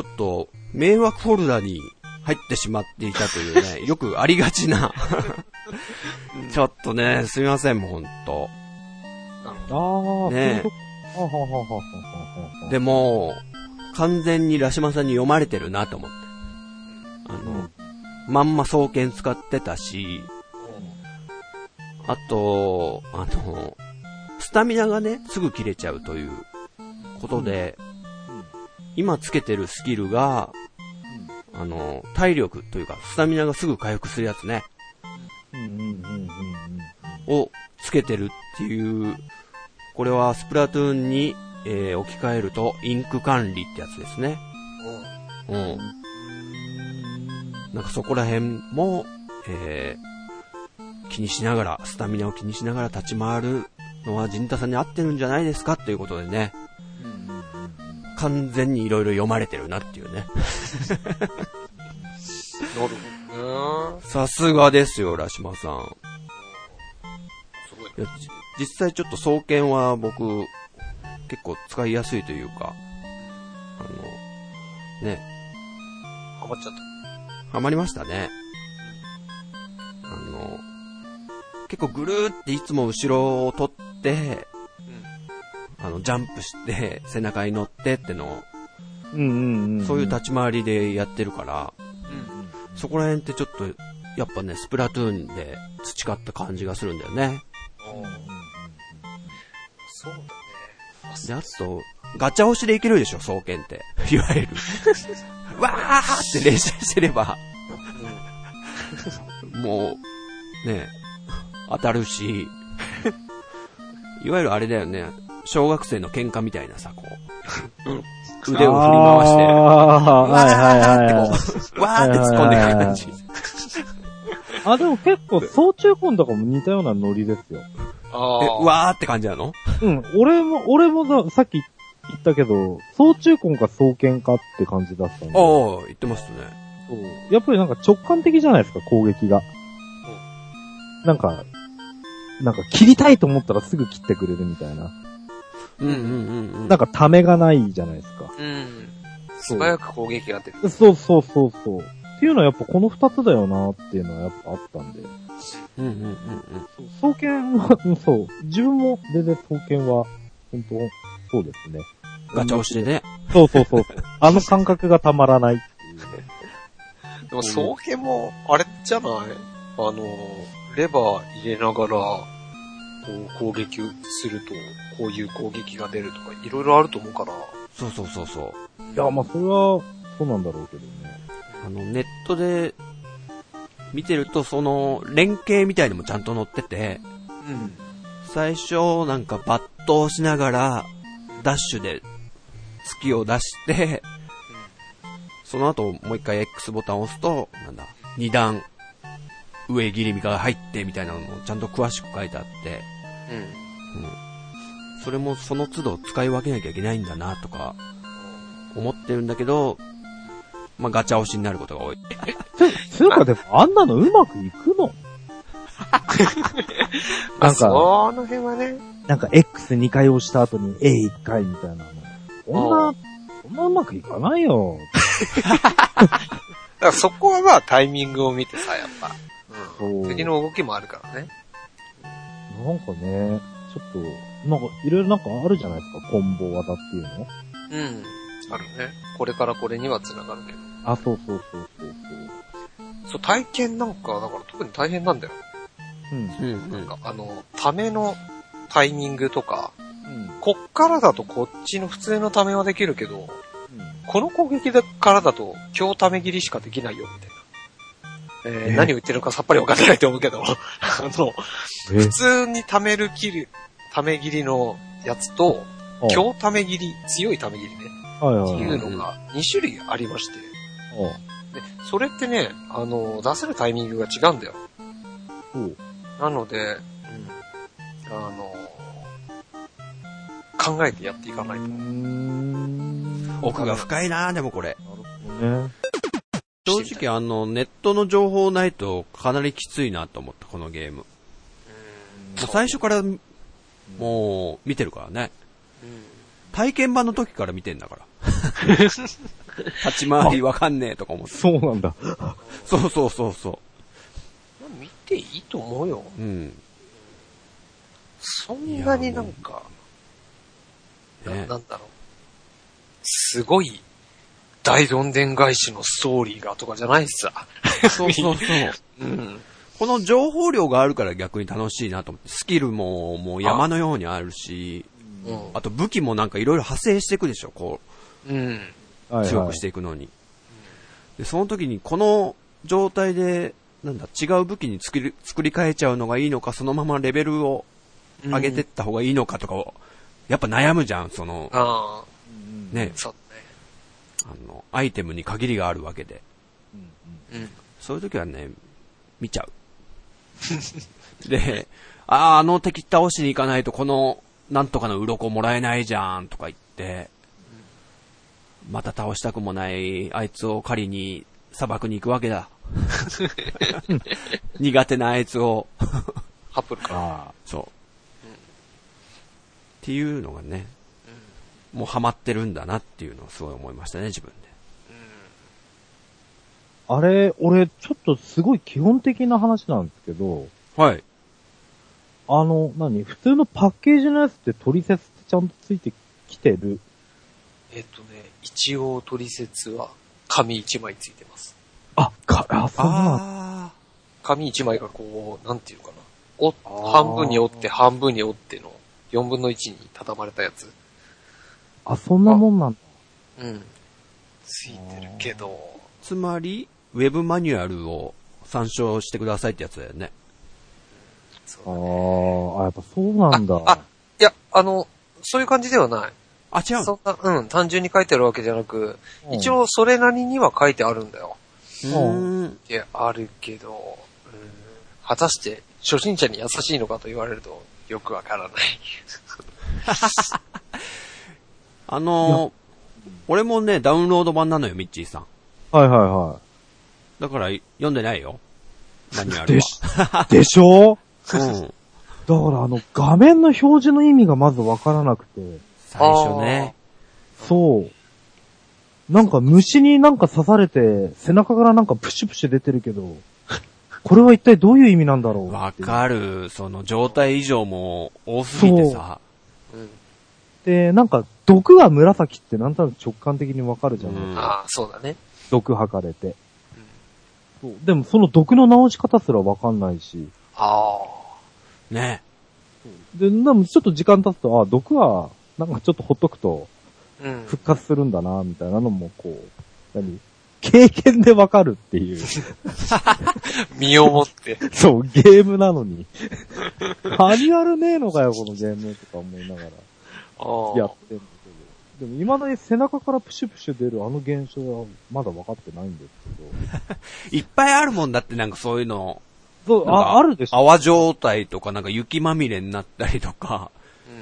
S2: ちょっと迷惑フォルダに入ってしまっていたというね、よくありがちな。ちょっとね、すみません、もうほんと。
S3: ああ、
S2: ねでも、完全にラシマさんに読まれてるなと思って。あの、まんま双剣使ってたし、あと、あの、スタミナがね、すぐ切れちゃうということで、今つけてるスキルが、あの、体力というか、スタミナがすぐ回復するやつね、をつけてるっていう、これはスプラトゥーンに、えー置き換えると、インク管理ってやつですね。うん。なんかそこら辺も、えー気にしながら、スタミナを気にしながら立ち回るのは、陣太さんに合ってるんじゃないですかっていうことでね、完全にいろいろ読まれてるなっていうね。
S1: なるほどね。
S2: さすがですよ、ラシマさん。
S1: すごい。
S2: いやじ実際ちょっと双剣は僕、結構使いやすいというか、あの、ね、
S1: ハマっちゃった。
S2: ハマりましたね。あの、結構ぐるーっていつも後ろを取って、あの、ジャンプして、背中に乗ってってのを、
S3: うんうんうん。
S2: そういう立ち回りでやってるから、
S1: うん。
S2: そこら辺ってちょっと、やっぱね、スプラトゥーンで培った感じがするんだよね。
S1: うん。そうだね。
S2: で、あと、ガチャ押しでいけるでしょ、双剣って。いわゆる。わーって練習してれば、もう、ね、当たるし、いわゆるあれだよね、小学生の喧嘩みたいなさ、こう、腕を振り回して、
S3: ああ、はいはいはいはい。
S2: わーってこう、わーって突っ込んでくる感じ。
S3: あ、でも結構、総中婚とかも似たようなノリですよ。
S2: え、
S1: ああ。
S2: わーって感じなの？
S3: うん、俺も、俺もささっき言ったけど、総中婚か総剣かって感じだったんで。
S2: ああ、言ってますね。
S3: そうやっぱりなんか直感的じゃないですか、攻撃が。なんか、なんか切りたいと思ったらすぐ切ってくれるみたいな。
S2: うんうんうんうん。
S3: なんかためがないじゃないですか。
S1: うん。素早く攻撃が出る。
S3: そうそうそうそう。っていうのはやっぱこの二つだよなっていうのはやっぱあったんで。
S2: うんうんうんうん。
S3: 双剣は、う んそう。自分も全然双剣は、本当そうですね。
S2: ガチャ押しでね。
S3: そうそうそう。あの感覚がたまらない。
S1: でも、双剣も、あれじゃない？あの、レバー入れながら、こう、攻撃すると、こういう攻撃が出るとか、いろいろあると思うから。
S2: そうそうそうそう。
S3: いや、まあそれは、そうなんだろうけどね。
S2: あの、ネットで見てると、その、連携みたいのもちゃんと載ってて、
S1: うん。
S2: 最初、なんか抜刀しながら、ダッシュで突きを出して、その後、もう一回 X ボタンを押すと、なんだ、二段、上切り身が入ってみたいなのもちゃんと詳しく書いてあって、
S1: うん。
S2: うん。それもその都度使い分けなきゃいけないんだなとか、思ってるんだけど、まあ、ガチャ押しになることが多い。
S3: つうかでも、あんなのうまくいくの？
S1: まあ、
S3: なんか
S1: その辺はね、
S3: なんか X2 回押した後に A1 回みたいなの。こん
S1: あ
S3: な、そんなうまくいかないよ。
S1: だからそこはまあタイミングを見てさ、やっぱ。
S3: そう
S1: うん。敵の動きもあるからね。
S3: なんかね、ちょっと、なんか、いろいろなんかあるじゃないですか、コンボ技っていうの
S1: うん。あるね。これからこれには繋がるけど。
S3: あ、そうそうそうそう
S1: そう、体験なんか、だから特に大変なんだよ。
S3: そう。うん。
S2: うん
S1: なんか、あの、ためのタイミングとか、
S3: うん。
S1: こっからだとこっちの普通のためはできるけど、この攻撃だからだと今日ため切りしかできないよ、みたいな。えー
S3: え
S1: 何を言ってるのかさっぱりわかんないと思うけど、あの、
S3: え
S1: 普通にためる切る、ため切りのやつと、強ため切り、強いため切りね、
S3: はいはい
S1: って
S3: はい。
S1: いうのが2種類ありまして、
S3: あ
S1: で、それってね、あの、出せるタイミングが違うんだよ。なので、うん、あの、考えてやっていかないと。
S2: 奥が深いなでもこれ。
S3: ね。
S2: 正直あの、ネットの情報ないとかなりきついなと思った、このゲーム。最初から、もう、見てるからね。
S1: うん
S2: 体験版の時から見てんだから。立ち回りわかんねえとか思って。
S3: そうなんだ。
S2: そうそうそうそ
S1: 見ていいと思うよ。
S2: う。うん。
S1: そんなになんか、な
S2: ね
S1: なんだろう。すごい、大どんでん返しのストーリーがとかじゃないしさ。
S2: そうそうそう。
S1: うん。
S2: この情報量があるから逆に楽しいなと思って。スキルももう山のようにあるし、
S1: うん。
S2: あと武器もなんかいろいろ派生していくでしょ、こ
S1: うん。
S3: はいはい
S2: 強くしていくのに。で、その時にこの状態で、なんだ、違う武器に作り、作り変えちゃうのがいいのか、そのままレベルを
S1: うん
S2: 上げてった方がいいのかとかを、やっぱ悩むじゃん、その、
S1: あ
S2: ね
S1: あ、、そう
S2: あの、アイテムに限りがあるわけで。
S1: だね。うん。
S2: そういう時はね、見ちゃう。で、ああ、あの敵倒しに行かないとこの、なんとかの鱗もらえないじゃん、とか言って、また倒したくもない、あいつを狩りに砂漠に行くわけだ。苦手なあいつを、
S1: ハップルか。
S3: あ
S2: そう。っていうのがね、もうハマってるんだなっていうのをすごい思いましたね、自分で。
S3: あ。あれ、俺、ちょっとすごい基本的な話なんですけど、
S2: はい。
S3: あの、何普通のパッケージのやつって取説ってちゃんとついてきてる？
S1: えっとね、一応取説は紙一枚ついてます。
S3: あ、か、あ、そうなんだ。
S2: あ
S1: 紙一枚がこう、なんていうかな。お
S3: あー
S1: 半分に折って半分に折っての4分の1に畳まれたやつ。
S3: あ、そんなもんなんだ。
S1: うん。ついてるけど、
S2: ーつまり、ウェブマニュアルを参照してくださいってやつだよね。
S1: そ
S3: あ
S1: うだね。
S3: あ、やっぱそうなんだ。
S1: あ、いや、あの、そういう感じではない。
S2: あ、違う
S1: そんな、うん、単純に書いてあるわけじゃなく、
S3: うん
S1: 一、応それなりには書いてあるんだよ。
S2: うーん。
S1: で、あるけど、うん、果たして初心者に優しいのかと言われるとよくわからない。
S2: あのー俺もね、ダウンロード版なのよ、ミッチーさん。
S3: はいはいは
S2: だから、読んでないよ。マニュア
S3: い。
S2: ル
S3: でし、でしょ？
S2: は。うん。
S3: だからあの、画面の表示の意味がまずわからなくて。
S2: 最初ね。
S3: そう。なんか虫になんか刺されて、背中からなんかプシュプシュ出てるけど、これは一体どういう意味なんだろう
S2: わかる。その、状態異常も多すぎてさ。
S1: うん。
S3: で、なんか、毒が紫ってなんとなく直感的にわかるじゃん。
S2: うん
S1: ああ、そうだね。
S3: 毒吐かれて。そうでもその毒の治し方すらわかんないし。
S1: あ
S2: ね。
S3: で、でもちょっと時間経つと、あ、毒は、なんかちょっとほっとくと。復活するんだな、みたいなのもこう、何？経験でわかるっていう。
S1: 身をもって。
S3: そう、ゲームなのに。マニュアルねえのかよ、このゲームとか思いながら
S1: ああ。
S3: やってん。でも未だに背中からプシュプシュ出るあの現象はまだ分かってないんですけど。
S2: いっぱいあるもんだってなんかそういうの。
S3: そう、あ、あるでしょ
S2: 泡状態とかなんか雪まみれになったりとか、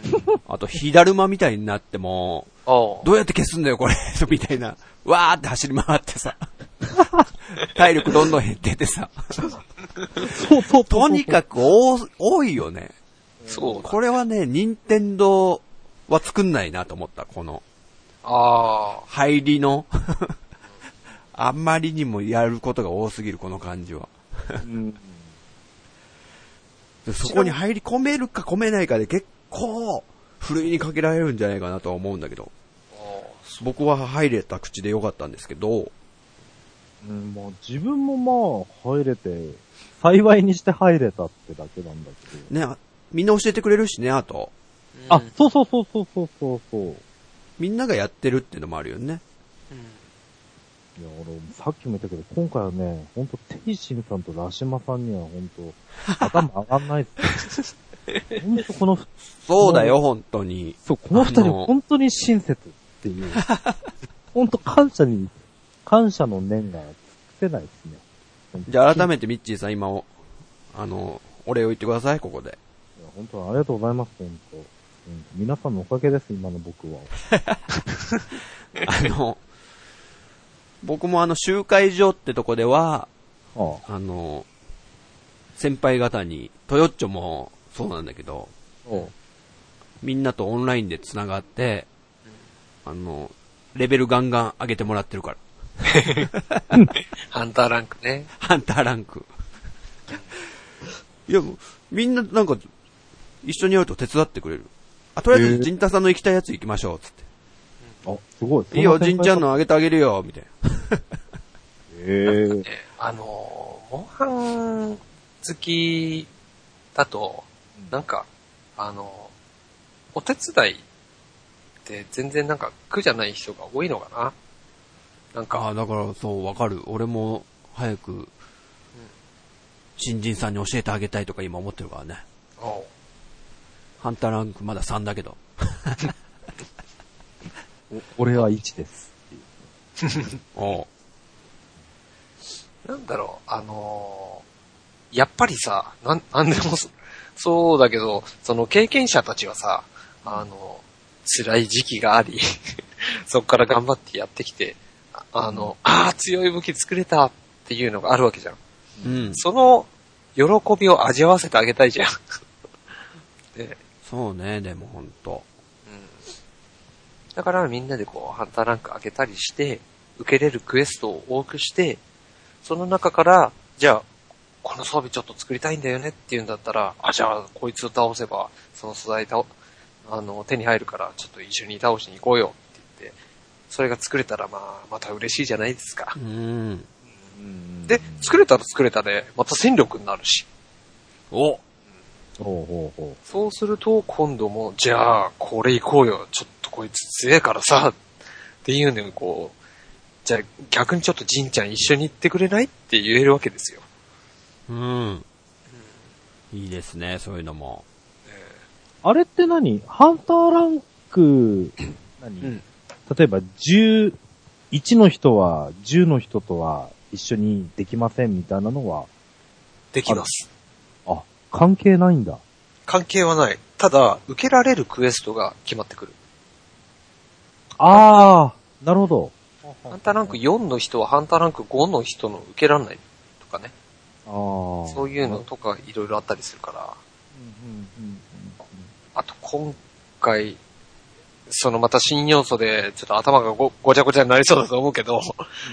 S1: うん。
S2: あと火だるまみたいになっても。どうやって消すんだよこれみたいな。わーって走り回ってさ。体力どんどん減ってってさ。
S3: そうそう
S2: とにかく多多いよね。
S1: そうだ。
S2: これはね、任天堂は作んないなと思った、この
S1: ああ。
S2: 入りの。あんまりにもやることが多すぎる、この感じは。
S3: うん。
S2: でそこに入り込めるか込めないかで結構、ふるいにかけられるんじゃないかなとは思うんだけど。
S1: あ
S2: 僕は入れた口でよかったんですけど、
S3: うん、まあ自分もまあ入れて、幸いにして入れたってだけなんだけど。
S2: ね、あみんな教えてくれるしね、あと。
S1: あ。
S3: あ、そうそうそうそうそうそうそう。
S2: みんながやってるっていうのもあるよね。
S1: うん。
S3: いや、俺、さっきも言ったけど、今回はね、ほんと、テイシンさんとラシマさんにはほんと、頭上がんないっすよ。ほんと、この、
S2: そうだよ、本当に。
S3: そう、この二人本当に親切っていう。ほんと感謝に、感謝の念が尽くせないですね。
S2: じゃあ改
S3: め
S2: めてミッチーさん今お、あの、お礼を言ってください、ここで。
S3: 本当ありがとうございます、本当。うん皆さんのおかげです、今の僕は。
S2: あの、僕もあの集会所ってとこでは、
S3: ああ
S2: あの、先輩方に、トヨッチョもそうなんだけど、みんなとオンラインで繋がって、あの、レベルガンガン上げてもらってるから。
S1: ハンターランクね。
S2: ハンターランク。いや、みんななんか、一緒にやると手伝ってくれる。あ、とりあえず、ジンタさんの行きたいやつ行きましょう、つって。
S3: あ、すごい。
S2: いいよ、ジンちゃん
S3: の。
S2: のあげてあげるよ、みたいな。
S3: へえ。
S1: ねあの、モンハン好きだと、なんか、あの、お手伝いって全然なんか苦じゃない人が多いのかな。なんか、
S2: ああ、だからそう、わかる。俺も早く、新人さんに教えてあげたいとか今思ってるからね。ハンターランクまだ3だけど。
S3: お俺は1です。
S2: おう
S1: なんだろう、あのーやっぱりさ、なん、なんでもそそうだけど、その経験者たちはさ、あの、辛い時期があり、そこから頑張ってやってきて、ああの、ああ、強い武器作れたっていうのがあるわけじゃん。
S2: うん。
S1: その、喜びを味わわせてあげたいじゃん。で、
S2: そうね、でもほんと。
S1: うん。だからみんなでこう、ハンターランク上げたりして、受けれるクエストを多くして、その中から、じゃあ、この装備ちょっと作りたいんだよねっていうんだったら、あ、じゃあ、こいつを倒せば、その素材倒、あの、手に入るから、ちょっと一緒に倒しに行こうよって言って、それが作れたら、まあ、また嬉しいじゃないですか
S2: う。ん。
S1: で、作れたら作れたで、また戦力になるし。
S2: お
S3: ほうほうほ
S1: そうすると、今度も、じゃあ、これ行こうよ。ちょっとこいつ強えからさ、っていうのにこう、じゃあ逆にちょっとジンちゃん一緒に行ってくれないって言えるわけですよ。
S2: うん。いいですね、そういうのも。
S3: う。あれって何？ハンターランク、何、
S1: うん
S3: 例えば10、1の人は10の人とは一緒にできませんみたいなのは、
S1: できます。
S3: あ、関係ないんだ。
S1: 関係はない。ただ、受けられるクエストが決まってくる。
S3: あー、なるほど。
S1: ハンターランク4の人はハンターランク5の人の受けられないとかね。
S3: あー
S1: そういうのとかいろいろあったりするから。
S3: うんうんうんうん
S1: あと今回、そのまた新要素で、ちょっと頭がごごちゃごちゃになりそうだと思うけど、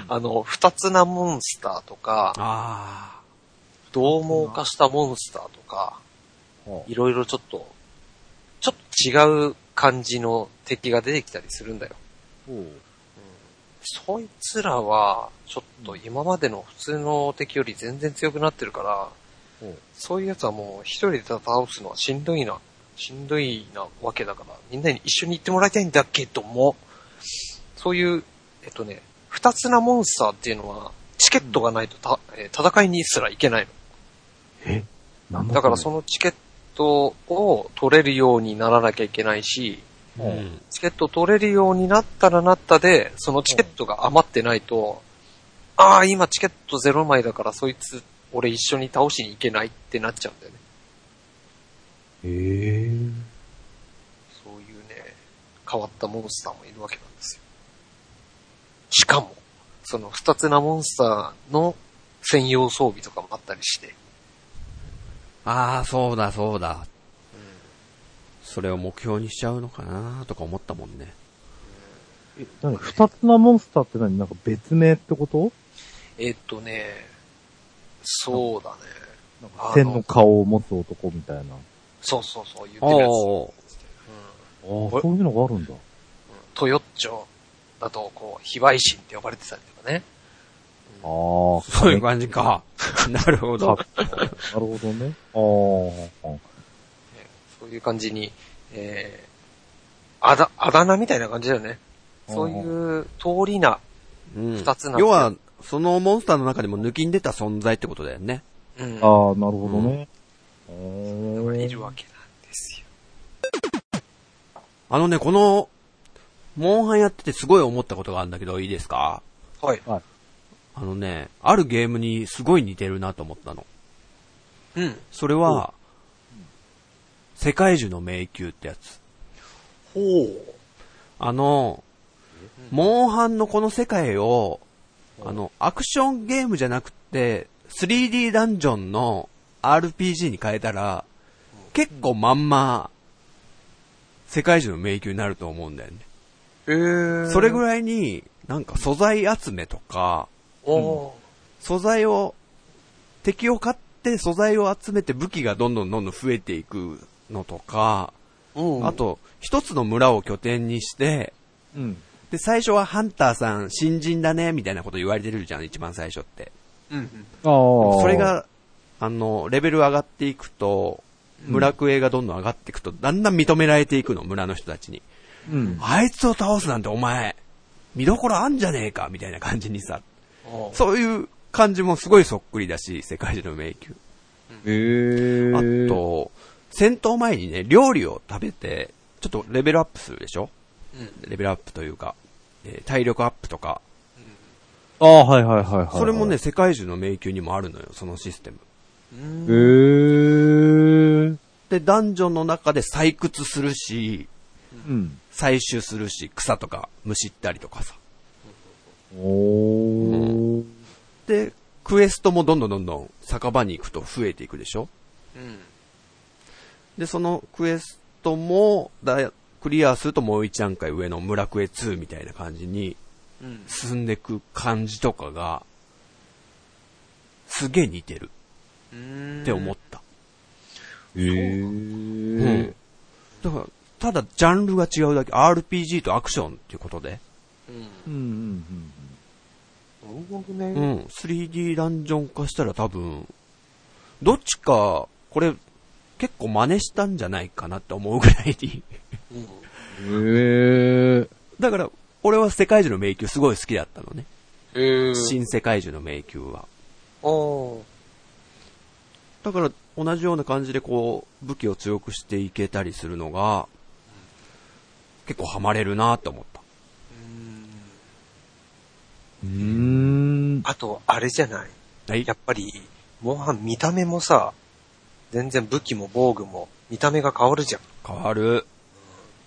S1: あの、二つなモンスターとか、
S2: あ
S1: 獰猛化したモンスターとか、
S3: う。ん
S1: いろいろちょっと、ちょっと違う感じの敵が出てきたりするんだよ。そいつらは、ちょっと今までの普通の敵より全然強くなってるから、そういうやつはもう一人で倒すのはしんどいな、しんどいなわけだから、みんなに一緒に行ってもらいたいんだけども、そういう、えっとね、二つなモンスターっていうのは、チケットがないとた、えー戦いにすら行けないの。
S3: え？なん
S1: だからそ
S3: の、
S1: のチケットを取れるようにならなきゃいけないし、
S2: あ。うん。
S1: チケット取れるようになったらなったで、そのチケットが余ってないと、ああ、今チケット0枚だからそいつ、俺一緒に倒しに行けないってなっちゃうんだよね。
S3: えー、
S1: そういうね、変わったモンスターもいるわけなんですよ。しかも、その二つなモンスターの専用装備とかもあったりして、
S2: ああ、そうだ、そうだ。それを目標にしちゃうのかなとか思ったもんね。
S3: え、何二つなモンスターって何なんか別名ってこと？
S1: えっとね、そうだね。
S3: なんか千の顔を持つ男みたいな。
S1: そうそうそう、言ってるやつ。
S3: ああ、そういうのがあるんだ。
S1: トヨッチョだと、こう、非売神って呼ばれてたりとかね。
S3: ああ、
S2: そういう感じか。なるほど。
S3: なるほどね。ああ、
S1: ねそういう感じに、えー、あだ、あだ名みたいな感じだよね。そういう通りな、
S2: うん
S1: 二つなんだ
S2: 要は、そのモンスターの中でも抜きん出た存在ってことだよね。
S1: うん、
S3: ああ、なるほどね。
S1: のがいるわけなんですよ。
S2: あのね、この、モンハンやっててすごい思ったことがあるんだけど、いいですか？
S1: はい。
S2: あのね、あるゲームにすごい似てるなと思ったの。
S1: うん。
S2: それは、世界中の迷宮ってやつ。
S1: ほう。
S2: あの、モンハンのこの世界を、あの、アクションゲームじゃなくて、3D ダンジョンの RPG に変えたら、結構まんま、世界中の迷宮になると思うんだよね。
S1: えー。
S2: それぐ
S1: い。
S2: らいに、なんか素材集めとか、
S1: おー
S2: 素材を、敵を買って素材を集めて武器がどんどんどんどん増えていくのとか、
S1: うん。
S2: あ、と、一つの村を拠点にして、
S3: うん。
S2: で、最初はハンターさん新人だね、みたいなこと言われてるじゃん、一番最初って。
S1: うん。
S2: それ、が、あの、レベル上がっていくと、村クエがどんどん上がっていくと、だんだん認められていくの、村の人たちに。
S3: うん。
S2: あいつを倒すなんてお前、見どころあんじゃねえか、みたいな感じにさ、
S1: お
S2: そういう感じもすごいそっくりだし、世界中の迷宮。
S3: へー。
S2: あ、と、戦闘前にね、料理を食べて、ちょっとレベルアップするでしょ？
S1: うん。
S2: レベルアップというか、えー体力アップとか、
S3: ああ、はいはいはいはい。
S2: それもね、、世界中の迷宮にもあるのよ、そのシステム。
S1: うん
S3: へー。
S2: で、ダンジョンの中で採掘するし、
S3: うん。
S2: 採集するし、草とか虫ったりとかさ。
S3: おー。
S2: で、クエストもどんどんどんどん酒場に行くと増えていくでしょ？
S1: うん。
S2: で、そのクエストも、だクリアするともう一段階上の村クエ2みたいな感じに
S1: うん。
S2: 進んでいく感じとかが、すげえ似てる
S1: うん。
S2: って思った。
S3: へー。
S2: だから、ただジャンルが違うだけ、RPG とアクションっていうことで、
S1: うん。
S3: うんうん
S1: なるほど
S2: う
S1: ね。
S2: ん、3D ダンジョン化したら多分、どっちか、これ、結構真似したんじゃないかなって思うぐらいに。
S1: うん。
S3: うん。へー。
S2: だから、俺は世界中の迷宮すごい好きだったのね。
S1: えー。
S2: 新世界中の迷宮は。
S1: おー
S2: だから、同じような感じでこう、武器を強くしていけたりするのが、結構ハマれるなって思った。
S3: うーん。
S1: あと、あれじゃない？
S2: はい
S1: や。っぱり、モンハン見た目もさ、全然武器も防具も見た目が変わるじゃん。
S2: 変わる。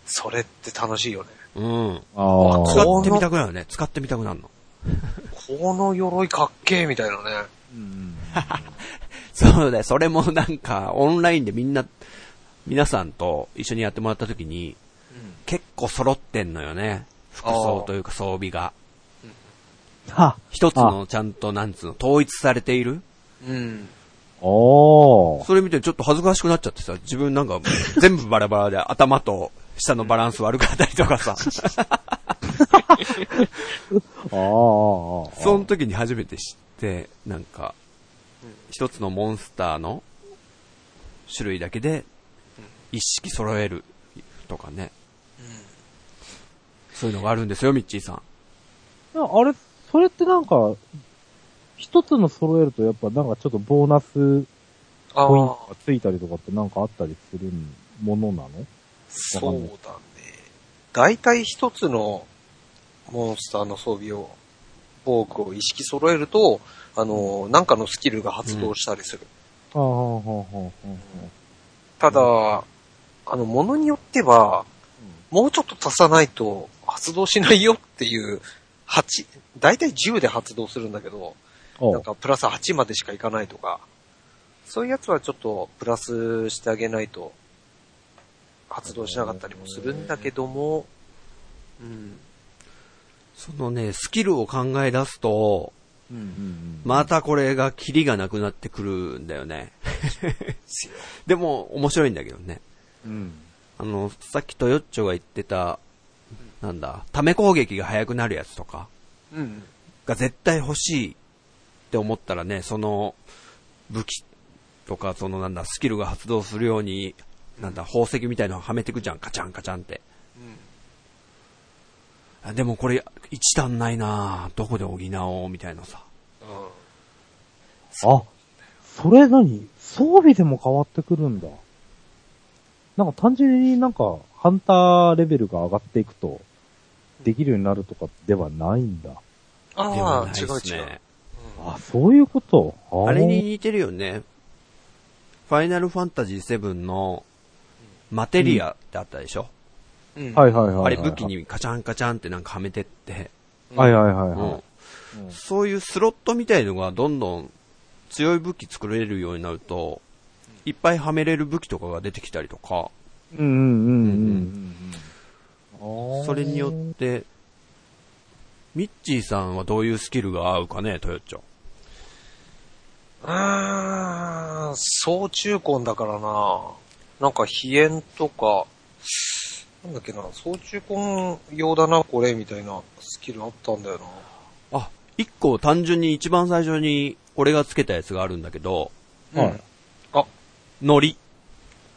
S1: それって楽しいよね。
S2: うん。
S3: ああ。
S2: 使ってみたくなるね。使ってみたくなるの。
S1: この鎧かっけーみたいなね。
S3: うん
S2: そうだよ。それもなんか、オンラインでみんな、皆さんと一緒にやってもらった時に、結構揃ってんのよね。服装というか装備が。
S3: は
S2: 一つのちゃんと、なんつうの、統一されている？
S1: うん。
S3: おー。
S2: それ見てちょっと恥ずかしくなっちゃってさ、自分なんか全部バラバラで頭と下のバランス悪かったりとかさ、
S3: ああ。
S2: その時に初めて知って、なんか、一つのモンスターの種類だけで一式揃えるとかね。そういうのがあるんですよ、ミッチーさん。
S3: あれ、それってなんか、一つの揃えるとやっぱなんかちょっとボーナス
S1: あ
S3: ポイント
S1: あ、
S3: がついたりとかってなんかあったりするものなの
S1: そうだね。大体一つのモンスターの装備を、防具を意識揃えると、あの、なんかのスキルが発動したりする。
S3: ああ、はあ、はあ、はあ。
S1: ただ、あの、ものによっては、もうちょっと足さないと発動しないよっていう、8、大体10で発動するんだけど、
S3: お
S1: なんかプラス8までしかいかないとか、そういうやつはちょっとプラスしてあげないと発動しなかったりもするんだけども、うん。
S2: そのね、スキルを考え出すと、
S3: うんうんうん。
S2: またこれがキリがなくなってくるんだよね。
S1: で
S2: も、面白いんだけどね。
S3: うん。
S2: あの、さっきトヨッチョが言ってた、なんだ、ため攻撃が速くなるやつとか、
S1: うん。
S2: が絶対欲しいって思ったらね、その、武器とか、そのなんだ、スキルが発動するように、なんだ、宝石みたいなのをはめてくじゃん、カチャンカチャンって。あでもこれ、一足んないなどこで補おう、みたいなさ。
S3: あ、それ何？装備でも変わってくるんだ。なんか単純になんか、ハンターレベルが上がっていくと、できるようになるとかではないんだ。
S2: で
S1: ああ、違う違う。
S3: あ、そういうこと？あ
S2: あれに似てるよね。ファイナルファンタジー7のマテリアってあったでしょ、
S1: うん。
S3: はいはいはいはい。
S2: あれ武器。にカチャンカチャンってなんかはめてって、
S3: はいはいはい
S2: うん
S3: はい。
S2: そういうスロットみたいのがどんどん強い武器作れるようになると、いっぱいはめれる武器とかが出てきたりとか、
S3: うんうんうんうんうん。
S2: それによって、ミッチーさんはどういうスキルが合うかね、トヨッチョ。
S1: あー、総中根だからな。なんか、飛燕とか、なんだっけな、総中根用だな、これ、みたいなスキルあったんだよな。
S2: あ、一個単純に一番最初に俺がつけたやつがあるんだけど、
S3: はい。
S1: あ、
S2: ノリ。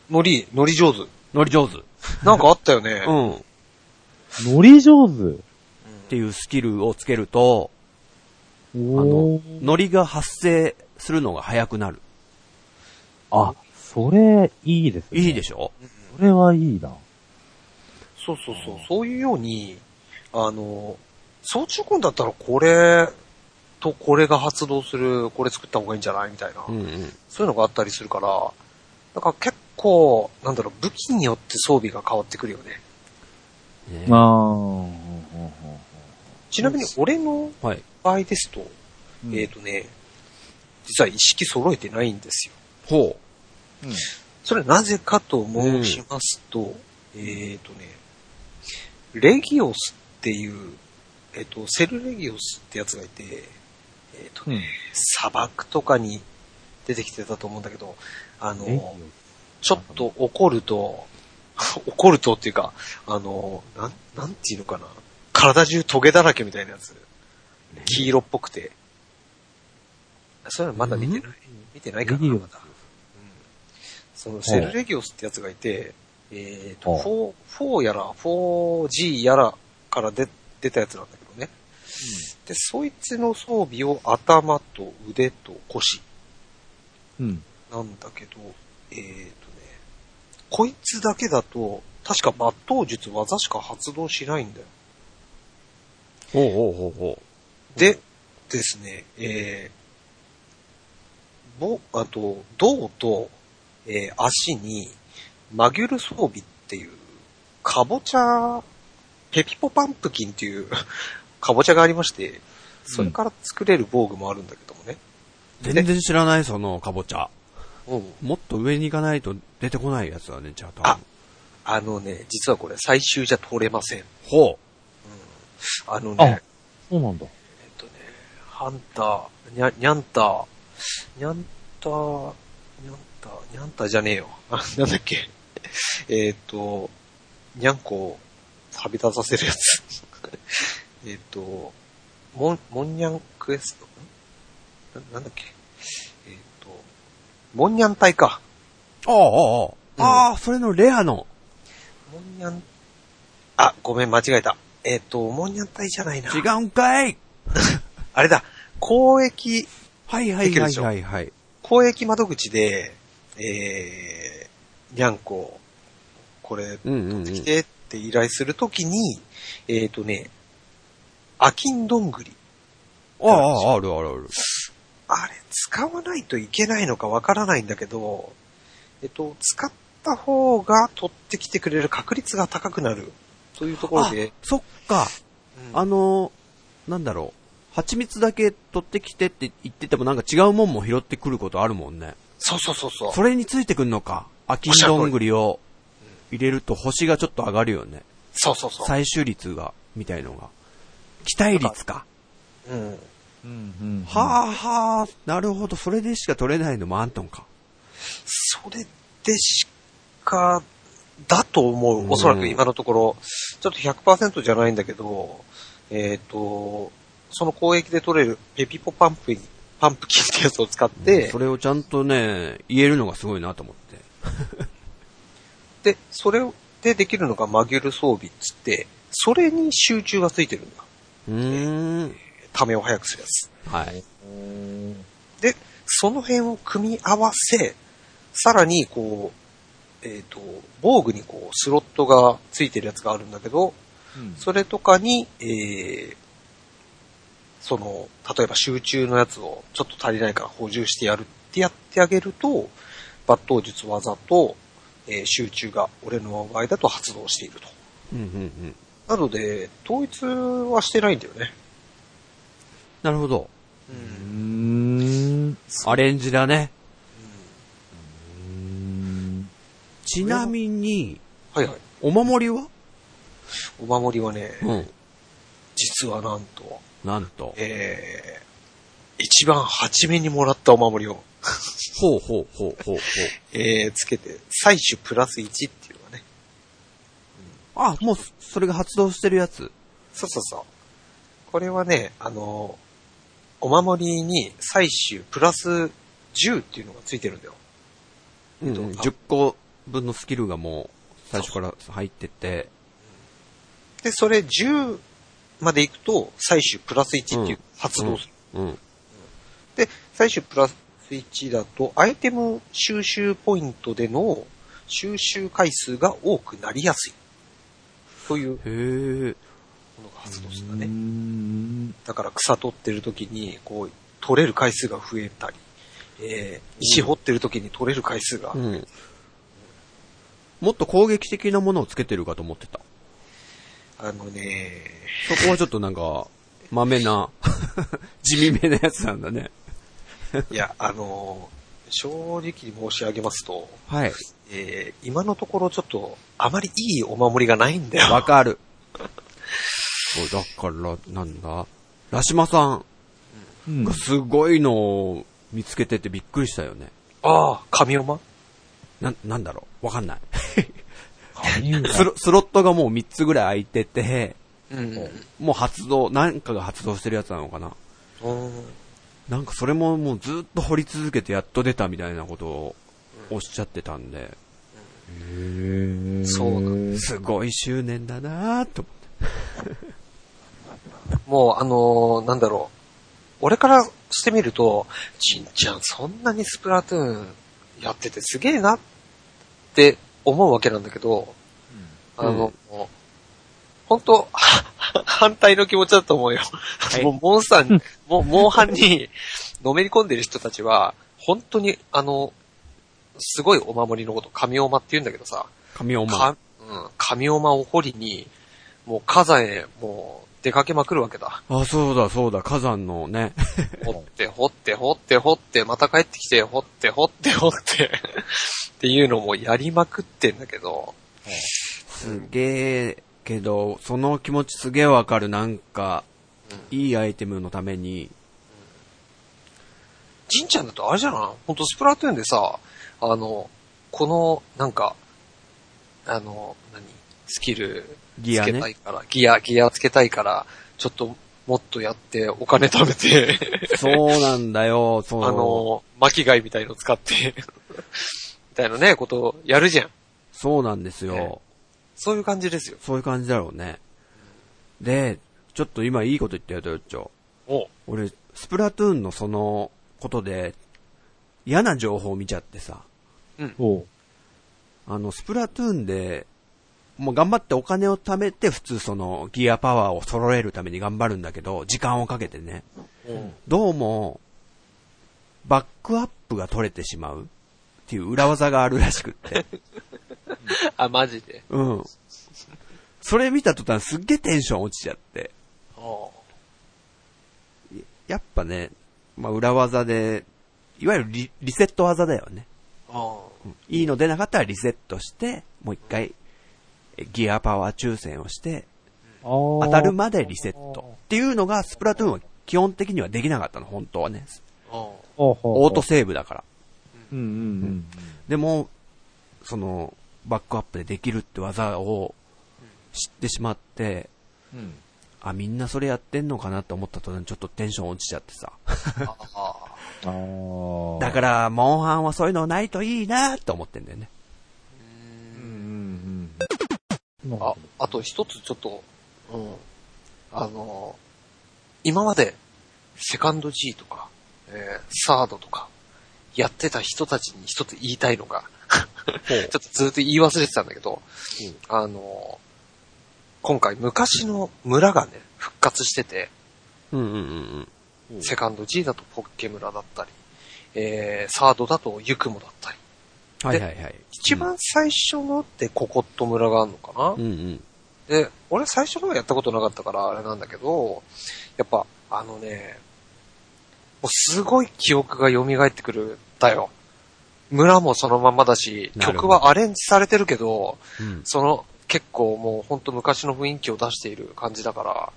S1: ノリ、ノリ上手。
S2: ノリ上手。
S1: なんかあったよね。
S2: うん。
S3: ノリ上手。
S2: っていうスキルをつけると、
S3: お
S2: あの
S3: ー、
S2: ノリが発生するのが早くなる。
S3: あ、それ、いいですね。し
S2: いいでしょ？
S3: それはいいな。
S1: そうそうそう。そういうように、あの、装置コンだったらこれとこれが発動する、これ作った方がいいんじゃないみたいな、
S2: うんうん。
S1: そういうのがあったりするから、だから結構、なんだろう、武器によって装備が変わってくるよね。
S2: ね。
S3: あー。
S1: ちなみに俺の
S2: はい。
S1: 場合ですと、
S3: うん。
S1: えっ、とね、実は意識揃えてないんですよ。
S2: ほ
S3: う。ん。
S1: それはなぜかと申しますと、えっ、とね、レギオスっていう、えっ、と、セルレギオスってやつがいて、えっ、とね、
S3: うん。
S1: 砂漠とかに出てきてたと思うんだけど、あの、
S3: え？
S1: ちょっと怒ると、怒るとっていうか、あの、なん、なんていうのかな。体中トゲだらけみたいなやつ。黄色っぽくて。そういうのまだ見てない。見てないかな、まだ。うん。そのセルレギオスってやつがいて、えっ、と、
S3: ほ
S1: 4、4やら、4G やらから出、出たやつなんだけどね。で、そいつの装備を頭と腕と腰
S3: うん。
S1: なんだけど、えっ、とね、こいつだけだと、確か抜刀術技しか発動しないんだよ。
S2: う。ほうほうほうほ
S1: で、ですね、えー、ぼ、あと、胴と、えー足に、マギュル装備っていう、かぼちゃ、ペピポパンプキンっていう、かぼちゃがありまして、それから作れる防具もあるんだけどもね。
S2: う。全然知らない、そのかぼちゃ。
S1: うん。
S2: もっと上に行かないと出てこないやつだね、じゃあ多
S1: あ
S2: 分。
S1: あのね、実はこれ最終じゃ取れません。
S2: ほ
S1: あのね、
S3: そうなんだ。
S1: えっとね、ハンター、にゃ、にゃんた、にゃんた、にゃんた、にゃんたじゃねえよ。あ、なんだっけ。えっと、にゃんこを旅立たせるやつ。えっと、もん、もんにゃんクエスト？ん？ななんだっけ？えっと、もんにゃん隊か。
S2: う。ああ、ああ、ああ、それのレアの。
S1: もんにゃん、あ、ごめん、間違えた。えっと、もんにゃん隊じゃないな。
S2: 違うんかい
S1: あれだ、交易、
S2: はいはいはいはいはい。
S1: 公益窓口で、えー、にゃんこ、これ、
S2: うんうんうん。
S1: 来てって依頼するときに、えっ、とね、アキンどんぐり。
S2: ああ、あるあるある。
S1: あれ、使わないといけないのかわからないんだけど、えっと、使った方が取ってきてくれる確率が高くなる。というところ
S2: あ
S1: で、、
S2: そっか。
S1: うん
S2: あのー、なんだろう。蜂蜜だけ取ってきてって言っててもなんか違うもんも拾ってくることあるもんね。
S1: そうそうそうそう。
S2: それについてくんのか。アキンどんぐりを入れると星がちょっと上がるよね。
S1: そうそうそう。
S2: 採取率が、みたいのが。期待率か。
S1: うん。
S3: うんうん
S2: はあはあ、なるほど。それでしか取れないのもあんとんか。
S1: それでしか、だと思
S2: うん
S1: う。おそらく今のところ。ちょっと100%じゃないんだけど、えっ、と、その交易で取れるペピポパンプ、パンプキンってやつを使って、
S2: それをちゃんとね、言えるのがすごいなと思って。
S1: で、それでできるのがマギュル装備っつって、それに集中がついてるんだ。
S2: うーん。
S1: ためを早くするやつ。
S2: はい。
S3: うん
S1: で、その辺を組み合わせ、さらに、こう、えっ、と、防具にこう、スロットがついてるやつがあるんだけど、それとかに、えー、その、例えば集中のやつをちょっと足りないから補充してやるってやってあげると、抜刀術技と、えー集中が俺の場合だと発動していると。
S2: うんうんうん。
S1: なので、統一はしてないんだよね。
S2: なるほど。
S1: う。
S3: うんん。
S2: アレンジだね。
S3: うん
S2: ちなみに、
S1: はいはい。
S2: お守りは？
S1: お守りはね、
S2: うん。
S1: 実はなんと、
S2: なんと。
S1: えー、一番初めにもらったお守りを、
S2: ほうほうほうほうほう。
S1: えー、つけて、採取プラス1っていうのがね。
S2: あ、もう、それが発動してるやつ。
S1: そうそうそう。これはね、あの、お守りに採取プラス10っていうのがついてるんだよ。
S2: うん、
S1: えっと
S2: 10個分のスキルがもう、最初から入ってて、
S1: で、それ10まで行くと、採取プラス1っていう発動する。
S2: うん。
S1: で、採取プラス1だと、アイテム収集ポイントでの収集回数が多くなりやすい。という
S2: へえ。
S1: ものが発動したね。
S3: ん
S1: だから草取ってる時に、こう、取れる回数が増えたり、えー、石掘ってる時に取れる回数が、
S2: うん。もっと攻撃的なものをつけてるかと思ってた。
S1: あのね、
S2: そこはちょっとなんか、まめな、地味めなやつなんだね。
S1: いや、あのー正直に申し上げますと、
S2: はい。
S1: えー、今のところちょっと、あまりいいお守りがないんだよ。
S2: わかる。おだから、なんだ、ラシマさ
S3: うん。
S2: んがすごいのを見つけててびっくりしたよね。
S1: ああ、神山？
S2: な、なんだろう？わかんない。スロスロットがもう3つぐらい空いてて、
S1: うん。
S2: もう発動、なんかが発動してるやつなのかな。
S1: うん。
S2: なんかそれももうずっと掘り続けてやっと出たみたいなことをおっしゃってたんで、
S3: へー。
S1: そうなん
S2: すごい執念だなぁと思って。
S1: もう、あのーなんだろう。俺からしてみると、ちんちゃんそんなにスプラトゥーンやっててすげえなって思うわけなんだけど、あの、本当反対の気持ちだと思うよ。
S2: い
S1: もう、モンスターに、もう、モンハンにのめり込んでる人たちは、本当に、あの、すごいお守りのこと、神おまって言うんだけどさ、
S2: 神おま。
S1: か、うん、神おまを掘りに、もう火山へ、もう、出かけまくるわけだ。
S2: あ、そうだそうだ、火山のね。
S1: 掘って、掘って、掘って、掘って、また帰ってきて、掘って、掘って、掘って、っていうのもやりまくってんだけど、
S2: すげえ、けど、その気持ちすげえわかる。なんか、いいアイテムのために、
S1: じんちゃんだとあれじゃない？ほんとスプラトゥーンでさ、あの、この、なんか、あの、何？スキル
S2: ギアね
S1: つけたいから、ギア、ギアつけたいから、ちょっともっとやってお金貯めて、
S2: そうなんだよ、そう。
S1: あの、巻き貝みたいの使って、みたいなね、ことをやるじゃん。
S2: そうなんですよ。
S1: ねそういう感じですよ。
S2: そういう感じだろうね。で、ちょっと今いいこと言ったよ、トヨッチョ。
S1: お
S2: 俺、スプラトゥーンのそのことで、嫌な情報を見ちゃってさ、
S3: おう
S2: あの、スプラトゥーンで、もう頑張ってお金を貯めて普通そのギアパワーを揃えるために頑張るんだけど、時間をかけてね。どうも、バックアップが取れてしまうっていう裏技があるらしくって。
S1: あ、マジで？
S2: うん。それ見た途端すっげえテンション落ちちゃって。
S1: お
S2: やっぱね、まあ裏技で、いわゆるリリセット技だよね。
S1: お
S2: いいの出なかったらリセットして、もう一回、えギアパワー抽選をして、
S3: 当
S2: 当たるまでリセット。っていうのが、スプラトゥーンは基本的にはできなかったの、本当はね。
S1: お
S2: オートセーブだから。
S3: うんうんうん。
S2: でも、その、バックアップでできるって技を知ってしまって、
S3: うん。
S2: あ、みんなそれやってんのかなって思った途端ちょっとテンション落ちちゃってさ。
S1: あ あ
S3: ああ。
S2: だから、モンハンはそういうのないといいなって思ってんだよね。
S3: うんうんうん。
S1: あ、あと一つちょっと、うん。あの、今まで、セカンド G とか、えーサードとか、やってた人たちに一つ言いたいのが、ちょっとずっと言い忘れてたんだけど、あの、今回昔の村がね、復活してて、
S2: うんうんうんうん。
S1: セカンド G だとポッケ村だったり、えー、サードだとユクモだったり、
S2: はいはいはい。
S1: 一番最初のってココット村があるのかな、
S2: うんうん。
S1: で、俺最初のはやったことなかったからあれなんだけど、やっぱ、あのね、もうすごい記憶が蘇ってくるんだよ。村もそのままだし、曲はアレンジされてるけど、
S2: うん。
S1: その結構もうほんと昔の雰囲気を出している感じだから、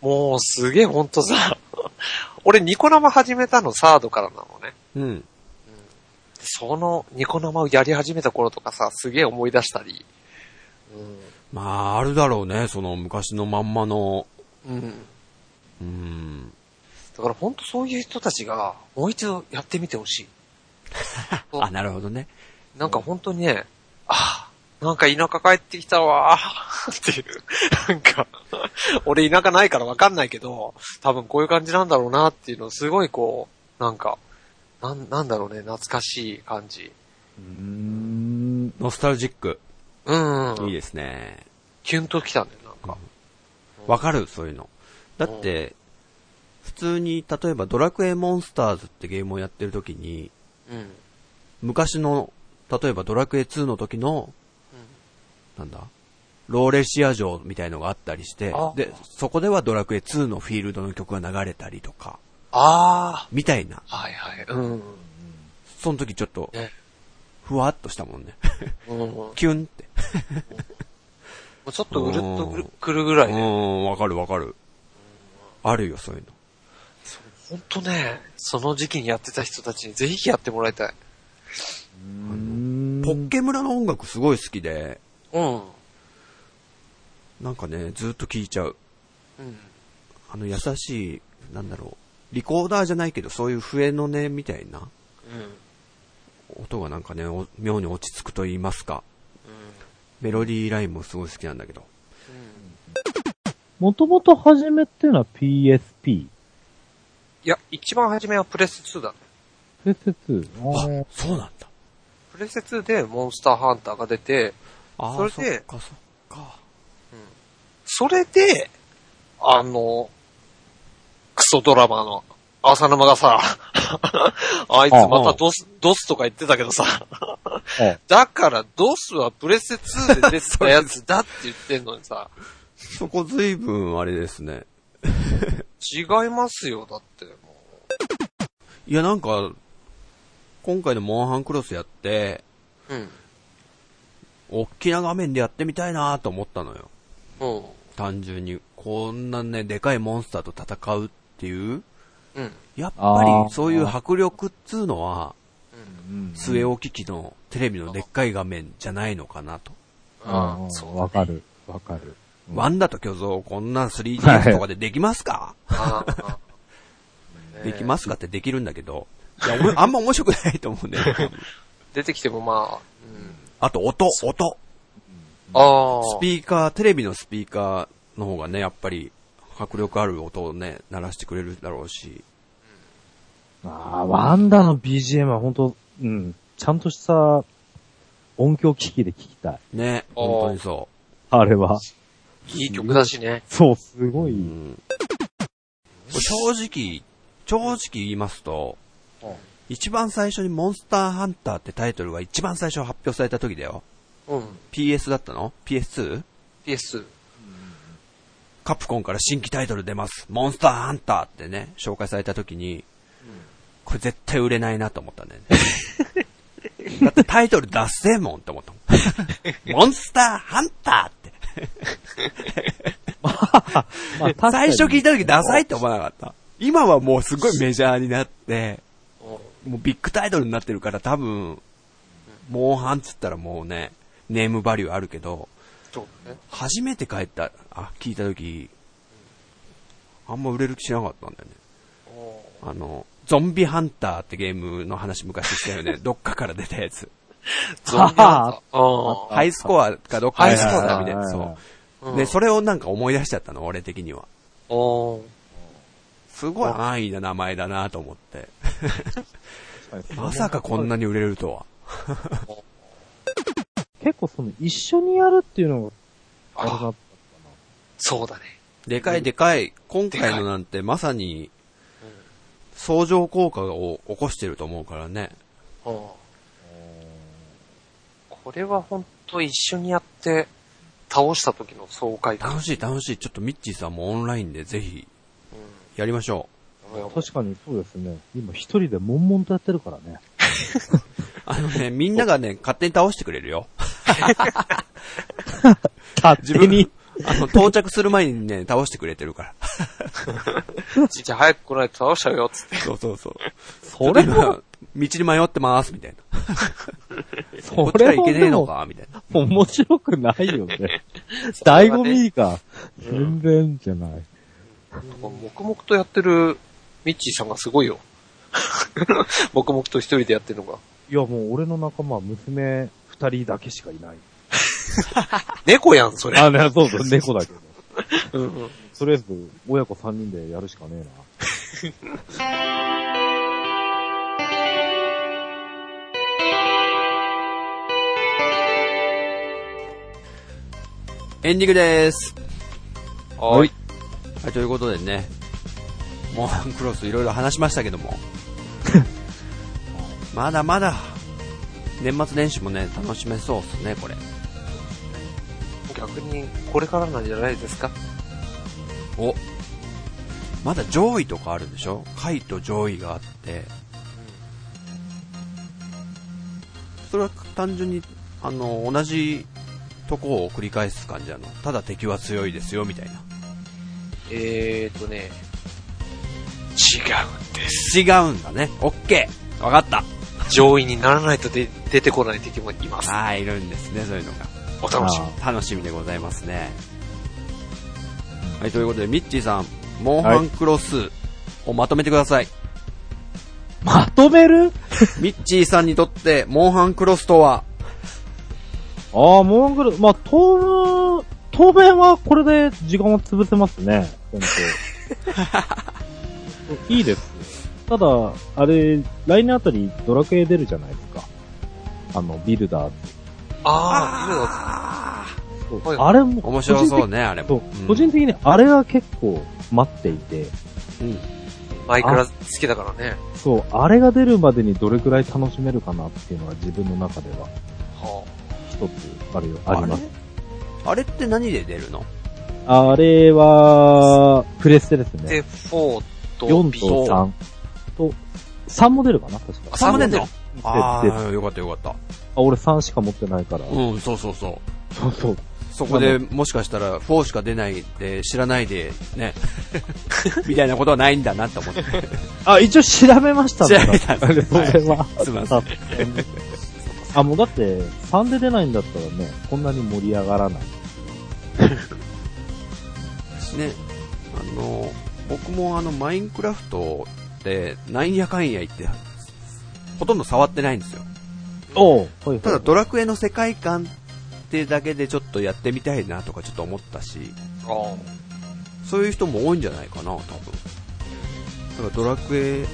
S1: もうすげえほんとさ、俺ニコ生始めたのサードからなのね。
S2: うん。
S1: そのニコ生をやり始めた頃とかさ、すげえ思い出したり、
S2: まあ、あるだろうね、その昔のまんまの、
S1: うん。うん。
S2: うん。
S1: だから本当そういう人たちが、もう一度やってみてほしい。
S2: あ、なるほどね。
S1: なんか本当にね、ああ、なんか田舎帰ってきたわーっていう。なんか、俺田舎ないからわかんないけど、多分こういう感じなんだろうなっていうのをすごいこう、なんか、なん、なんだろうね、懐かしい感じ。
S3: うーん。
S2: ノスタルジック。
S1: うん、うん。
S2: いいですね。
S1: キュンときたんだよ、なんか。
S2: わかる、そういうの。だって、普通に、例えばドラクエモンスターズってゲームをやってる時に、
S1: うん。
S2: 昔の、例えばドラクエ2の時の、なんだ？ローレシア城みたいのがあったりして
S1: あ、
S2: で、そこではドラクエ2のフィールドの曲が流れたりとか、
S1: あ
S2: みたいな。
S1: あ、はいはい。うん。
S2: その時ちょっと、
S1: ね。
S2: ふわっとしたもんね。キュンって。
S1: うちょっとうるっとくるくるぐら
S2: う
S1: いね。
S2: ん、わかるわかる。あるよ、そういうの。
S1: ほんとね、その時期にやってた人たちにぜひやってもらいたい。
S2: ポッケ村の音楽すごい好きで、
S1: うん。
S2: なんかね、ずっと聴いちゃう。
S1: うん。
S2: あの優しい、なんだろう。リコーダーじゃないけど、そういう笛の音みたいな
S1: うん。
S2: 音がなんかね、お妙に落ち着くと言いますか。メロディーラインもすごい好きなんだけど。
S3: もともと初めっていうのは PSP。
S1: いや、一番初めはプレステ2だ。
S3: プレステ2。
S2: あそうなんだ。
S1: プレステ2でモンスターハンターが出て、
S2: あ
S1: それで
S2: そっかそっか。
S1: それで、あの、クソドラマの浅沼がさ、あいつまたドス、ドスとか言ってたけどさ、
S3: あ
S1: だからドスはプレステ2で出てたやつだって言ってんのにさ、
S2: そこ随分あれですね。
S1: 違いますよ、だって。も
S2: いやなんか、今回のモンハンクロスやって、
S1: ううん。
S2: 大きな画面でやってみたいなと思ったのよ。
S1: うん。
S2: 単純に。こんなね、でかいモンスターと戦うっていう？
S1: うん。
S2: やっぱり、そういう迫力っつうのは、
S3: うん
S2: 据え置き機のテレビのでっかい画面じゃないのかなと。
S3: あ
S1: うん。そう
S3: あ、わかる。わかる。
S2: ワンダと巨像、こんな 3DS とかでできますか、
S1: ああ
S2: できますかってできるんだけど、いや、俺、あんま面白くないと思うんだよね。
S1: 出てきてもまあ、うん。
S2: あと、音、音。
S1: ああ。
S2: スピーカー、テレビのスピーカーの方がね、やっぱり、迫力ある音をね、鳴らしてくれるだろうし。
S3: ああ、ワンダの BGM は本当うん、ちゃんとした音響機器で聞きたい。
S2: ね、本当にそ
S3: あれは。
S1: いい曲だしね。
S3: そう、すご
S2: う。
S3: い。
S2: うん、正直、正直言いますと、一番最初にモンスターハンターってタイトルが一番最初発表された時だよ。
S1: うん。
S2: PS だったの ?PS2? カプコンから新規タイトル出ます。モンスターハンターってね、紹介された時に、これ絶対売れないなと思ったんだよね。だってタイトル出せんもんって思ったもん。モンスターハンターって。最初聞いた時ダサいって思わなかった。今はもうすごいメジャーになって、もうビッグタイトルになってるから多分、モンハンっつったらもうね、ネームバリューあるけど。初めて帰った、あ、聞いた時、あんま売れる気しなかったんだよね。あの、ゾンビハンターってゲームの話昔したよね。どっかから出たやつ。
S1: ゾンビハンター。あ
S2: ハイスコアかどっか
S1: ハイスコアだ
S2: たみたいな。そ
S1: あ。
S2: う。で、それをなんか思い出しちゃったの、俺的には。すごい安易な名前だなと思って。まさかこんなに売れるとは。
S3: 結構その一緒にやるっていうのが、あれだ
S1: あ
S3: っ
S1: そうだね。
S2: でかいでかい。今回のなんてまさに相乗効果を起こしてると思うからね。
S1: うんこれは本当一緒にやって、倒した時の爽快感。
S2: 楽しい楽しい。ちょっとミッチーさんもオンラインでぜひやりましょ
S1: う。
S3: 確かにそうですね。今一人で悶々とやってるからね。
S2: う。あのね、みんながね、勝手に倒してくれるよ。
S3: 勝
S2: 自分、あの、到着する前にね、倒してくれてるから。
S1: ちっちゃい早く来ないと倒しちゃうよ、つって。
S2: そうそうそう。
S3: それ
S2: ちょっと今道に迷ってます、みたいな。こっ
S3: それも
S2: ちから行けねえのか、みたいな。
S3: 面白くないよね。醍醐味が、全然じゃない。
S1: 黙々とやってるミッチーさんがすごいよ。黙々と一人でやってるのが。
S3: いやもう俺の仲間は娘二人だけしかいない。
S1: 猫やん、それ。
S3: あ、ね、そうそう、猫だけど。
S1: うんうん
S3: とりあえず、親子3人でやるしかねえな。
S2: エンディングです。
S1: はい。
S2: はい、ということでね、モンハンクロスいろいろ話しましたけども、まだまだ、年末年始もね、楽しめそうっすね、これ。
S1: 逆に、これからなんじゃないですか？
S2: お、まだ上位とかあるんでしょ？下位と上位があって、それは単純に、あの、同じとこを繰り返す感じなの？ただ敵は強いですよ、みたいな。
S1: えーとね、違うんです。
S2: 違うんだね。オッケーわかった。
S1: 上位にならないとで出てこない敵もいます。
S2: ああ、いるんですね、そういうのが。
S1: お楽しみ。
S2: 楽しみでございますね。はい、ということで、ミッチーさん、モンハンクロスをまとめてください。
S3: まとめる？
S2: ミッチーさんにとって、モンハンクロスとは、
S3: ああ、モングル、まあ、当、当面はこれで時間を潰せますね。本当 いいです。ただ、あれ、来年あたりドラクエ出るじゃないですか。あの、ビルダーズ。
S1: あ
S3: そう
S1: はい
S3: あれも、
S2: 面白そうね、あれも。うん
S3: 個人的にあれが結構待っていて、
S2: うん。
S1: ーマイクラ好きだからね。
S3: そう、あれが出るまでにどれくらい楽しめるかなっていうのが自分の中では
S1: は
S3: 一つあるよ、あります。
S2: あれって何で出るの？
S3: あれは、プレステです
S1: あ、
S3: ね。
S1: で、4と
S3: 4
S1: B
S3: と3と、3も出るかな確か。
S1: あ
S2: サムネの？
S1: で
S2: ああ、よかったよかった。
S3: あ、俺3しか持ってないから。
S2: うん、そうそうそう。
S3: そうそう。
S2: そこでもしかしたら4しか出ないで知らないでね、みたいなことはないんだなと思って。
S3: あ、一応調べましたんだ
S2: 調べたん
S3: それは。
S2: すいません。
S3: あ、もうだって、3で出ないんだったらね、こんなに盛り上がらない。
S2: ね、あの、僕もあの、マインクラフトで、なんやかんや言って、ほとんど触ってないんですよ。
S3: おうはい
S2: ただドラクエの世界観ってだけでちょっとやってみたいなとかちょっと思ったし、
S1: あ
S2: そういう人も多いんじゃないかな、多分。だからドラクエ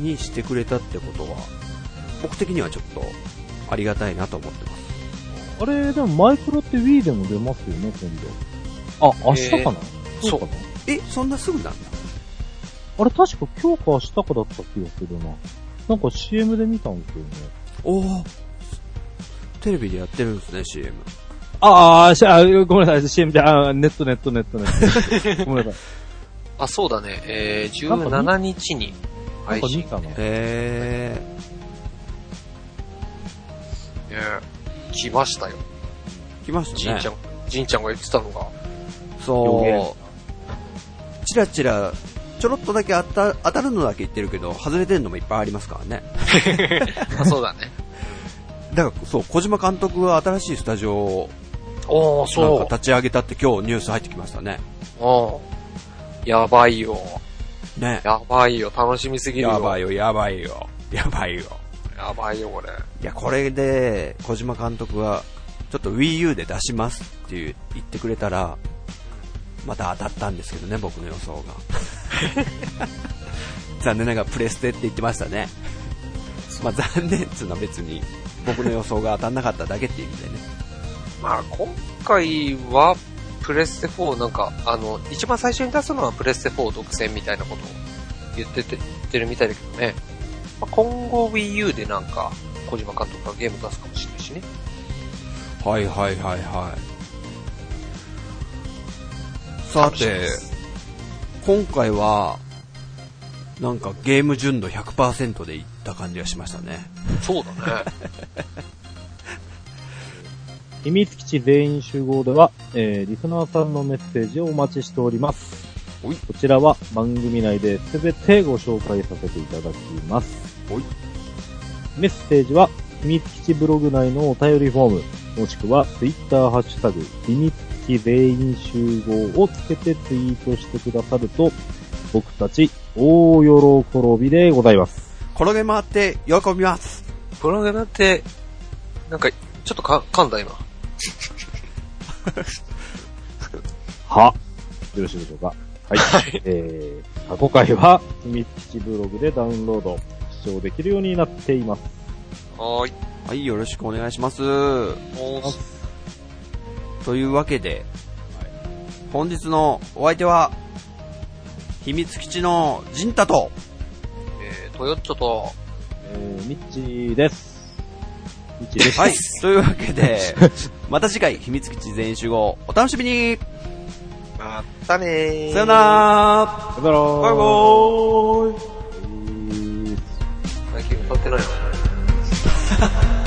S2: にしてくれたってことは、僕的にはちょっとありがたいなと思ってます。
S3: あれ、でもマイクロって Wii でも出ますよね、今度。あ、明日かな、
S1: ー
S3: そうかな？
S2: え、そんなすぐなんだ？
S3: あれ確か今日か明日かだった気がするな。なんか CM で見たんですよね。
S2: おおテレビでやってるんですね、CM。
S3: ああ、しあ、ごめんなさい、CM じゃ、あネットネットネットネット。ごめんなさい。
S1: あ、そうだね。えー、
S3: なんか
S1: 17日に
S3: なん
S1: 配信。
S3: か見たな。
S2: へ
S1: ね来ましたよ。
S2: ー、来ましたね。
S1: じんちゃん、じんちゃんが言ってたのが。
S2: そう。チラチラ、ちょろっとだけ当た当たるのだけ言ってるけど、外れてるのもいっぱいありますからね。
S1: あそうだね。
S2: だから、そう、小島監督が新しいスタジオをなん
S1: そ
S2: か立ち上げたって今日ニュース入ってきましたね。
S1: やばいよ。
S2: ね。
S1: やばいよ。楽しみすぎるよ。
S2: やばいよ、やばいよ。やばいよ。
S1: やばいよ、これ。
S2: いや、これで、小島監督が、ちょっと Wii U で出しますっていう言ってくれたら、また当たったんですけどね、僕の予想が。残念ながらプレステって言ってましたね。まあ残念っつうのは別に、僕の予想が当たんなかっただけっていう意味でね。
S1: まあ、今回は、プレステ4なんか、あの、一番最初に出すのはプレステ4独占みたいなことを言ってて、言ってるみたいだけどね。まあ、今後 Wii U でなんか、小島監督がゲーム出すかもしれないしね。
S2: はいはいはいはい。さて、今回は、なんかゲーム純度100%でいった感じがしましたね。
S1: そうだね。
S3: 秘密基地全員集合では、えー、リスナーさんのメッセージをお待ちしております。こちらは番組内で全てご紹介させていただきます。メッセージは、秘密基地ブログ内のお便りフォーム、もしくはツイッターハッシュタグ、秘密全員集合をつけてツイートしてくださると、僕たち大喜びでございます。
S2: 転げ回って喜びます。
S1: プログラムって、なんか、ちょっとか噛んだ今。
S3: は、よろしいでしょうか。はい。えー、過去回は、秘密基地ブログでダウンロード、視聴できるようになっています。
S1: はい。
S2: はい、よろしくお願いします。
S1: おーす。
S2: というわけで、本日のお相手は、秘密基地のジンタと、
S1: えー、トヨッチョと、
S3: えー、ミッチです。ミッチです。
S2: はい、というわけで、また次回、秘密基地全員集合、お楽しみに
S1: またねー。
S2: さよなら
S3: さよなら
S2: バイバーイ
S3: えー
S1: 最近歌ってないの？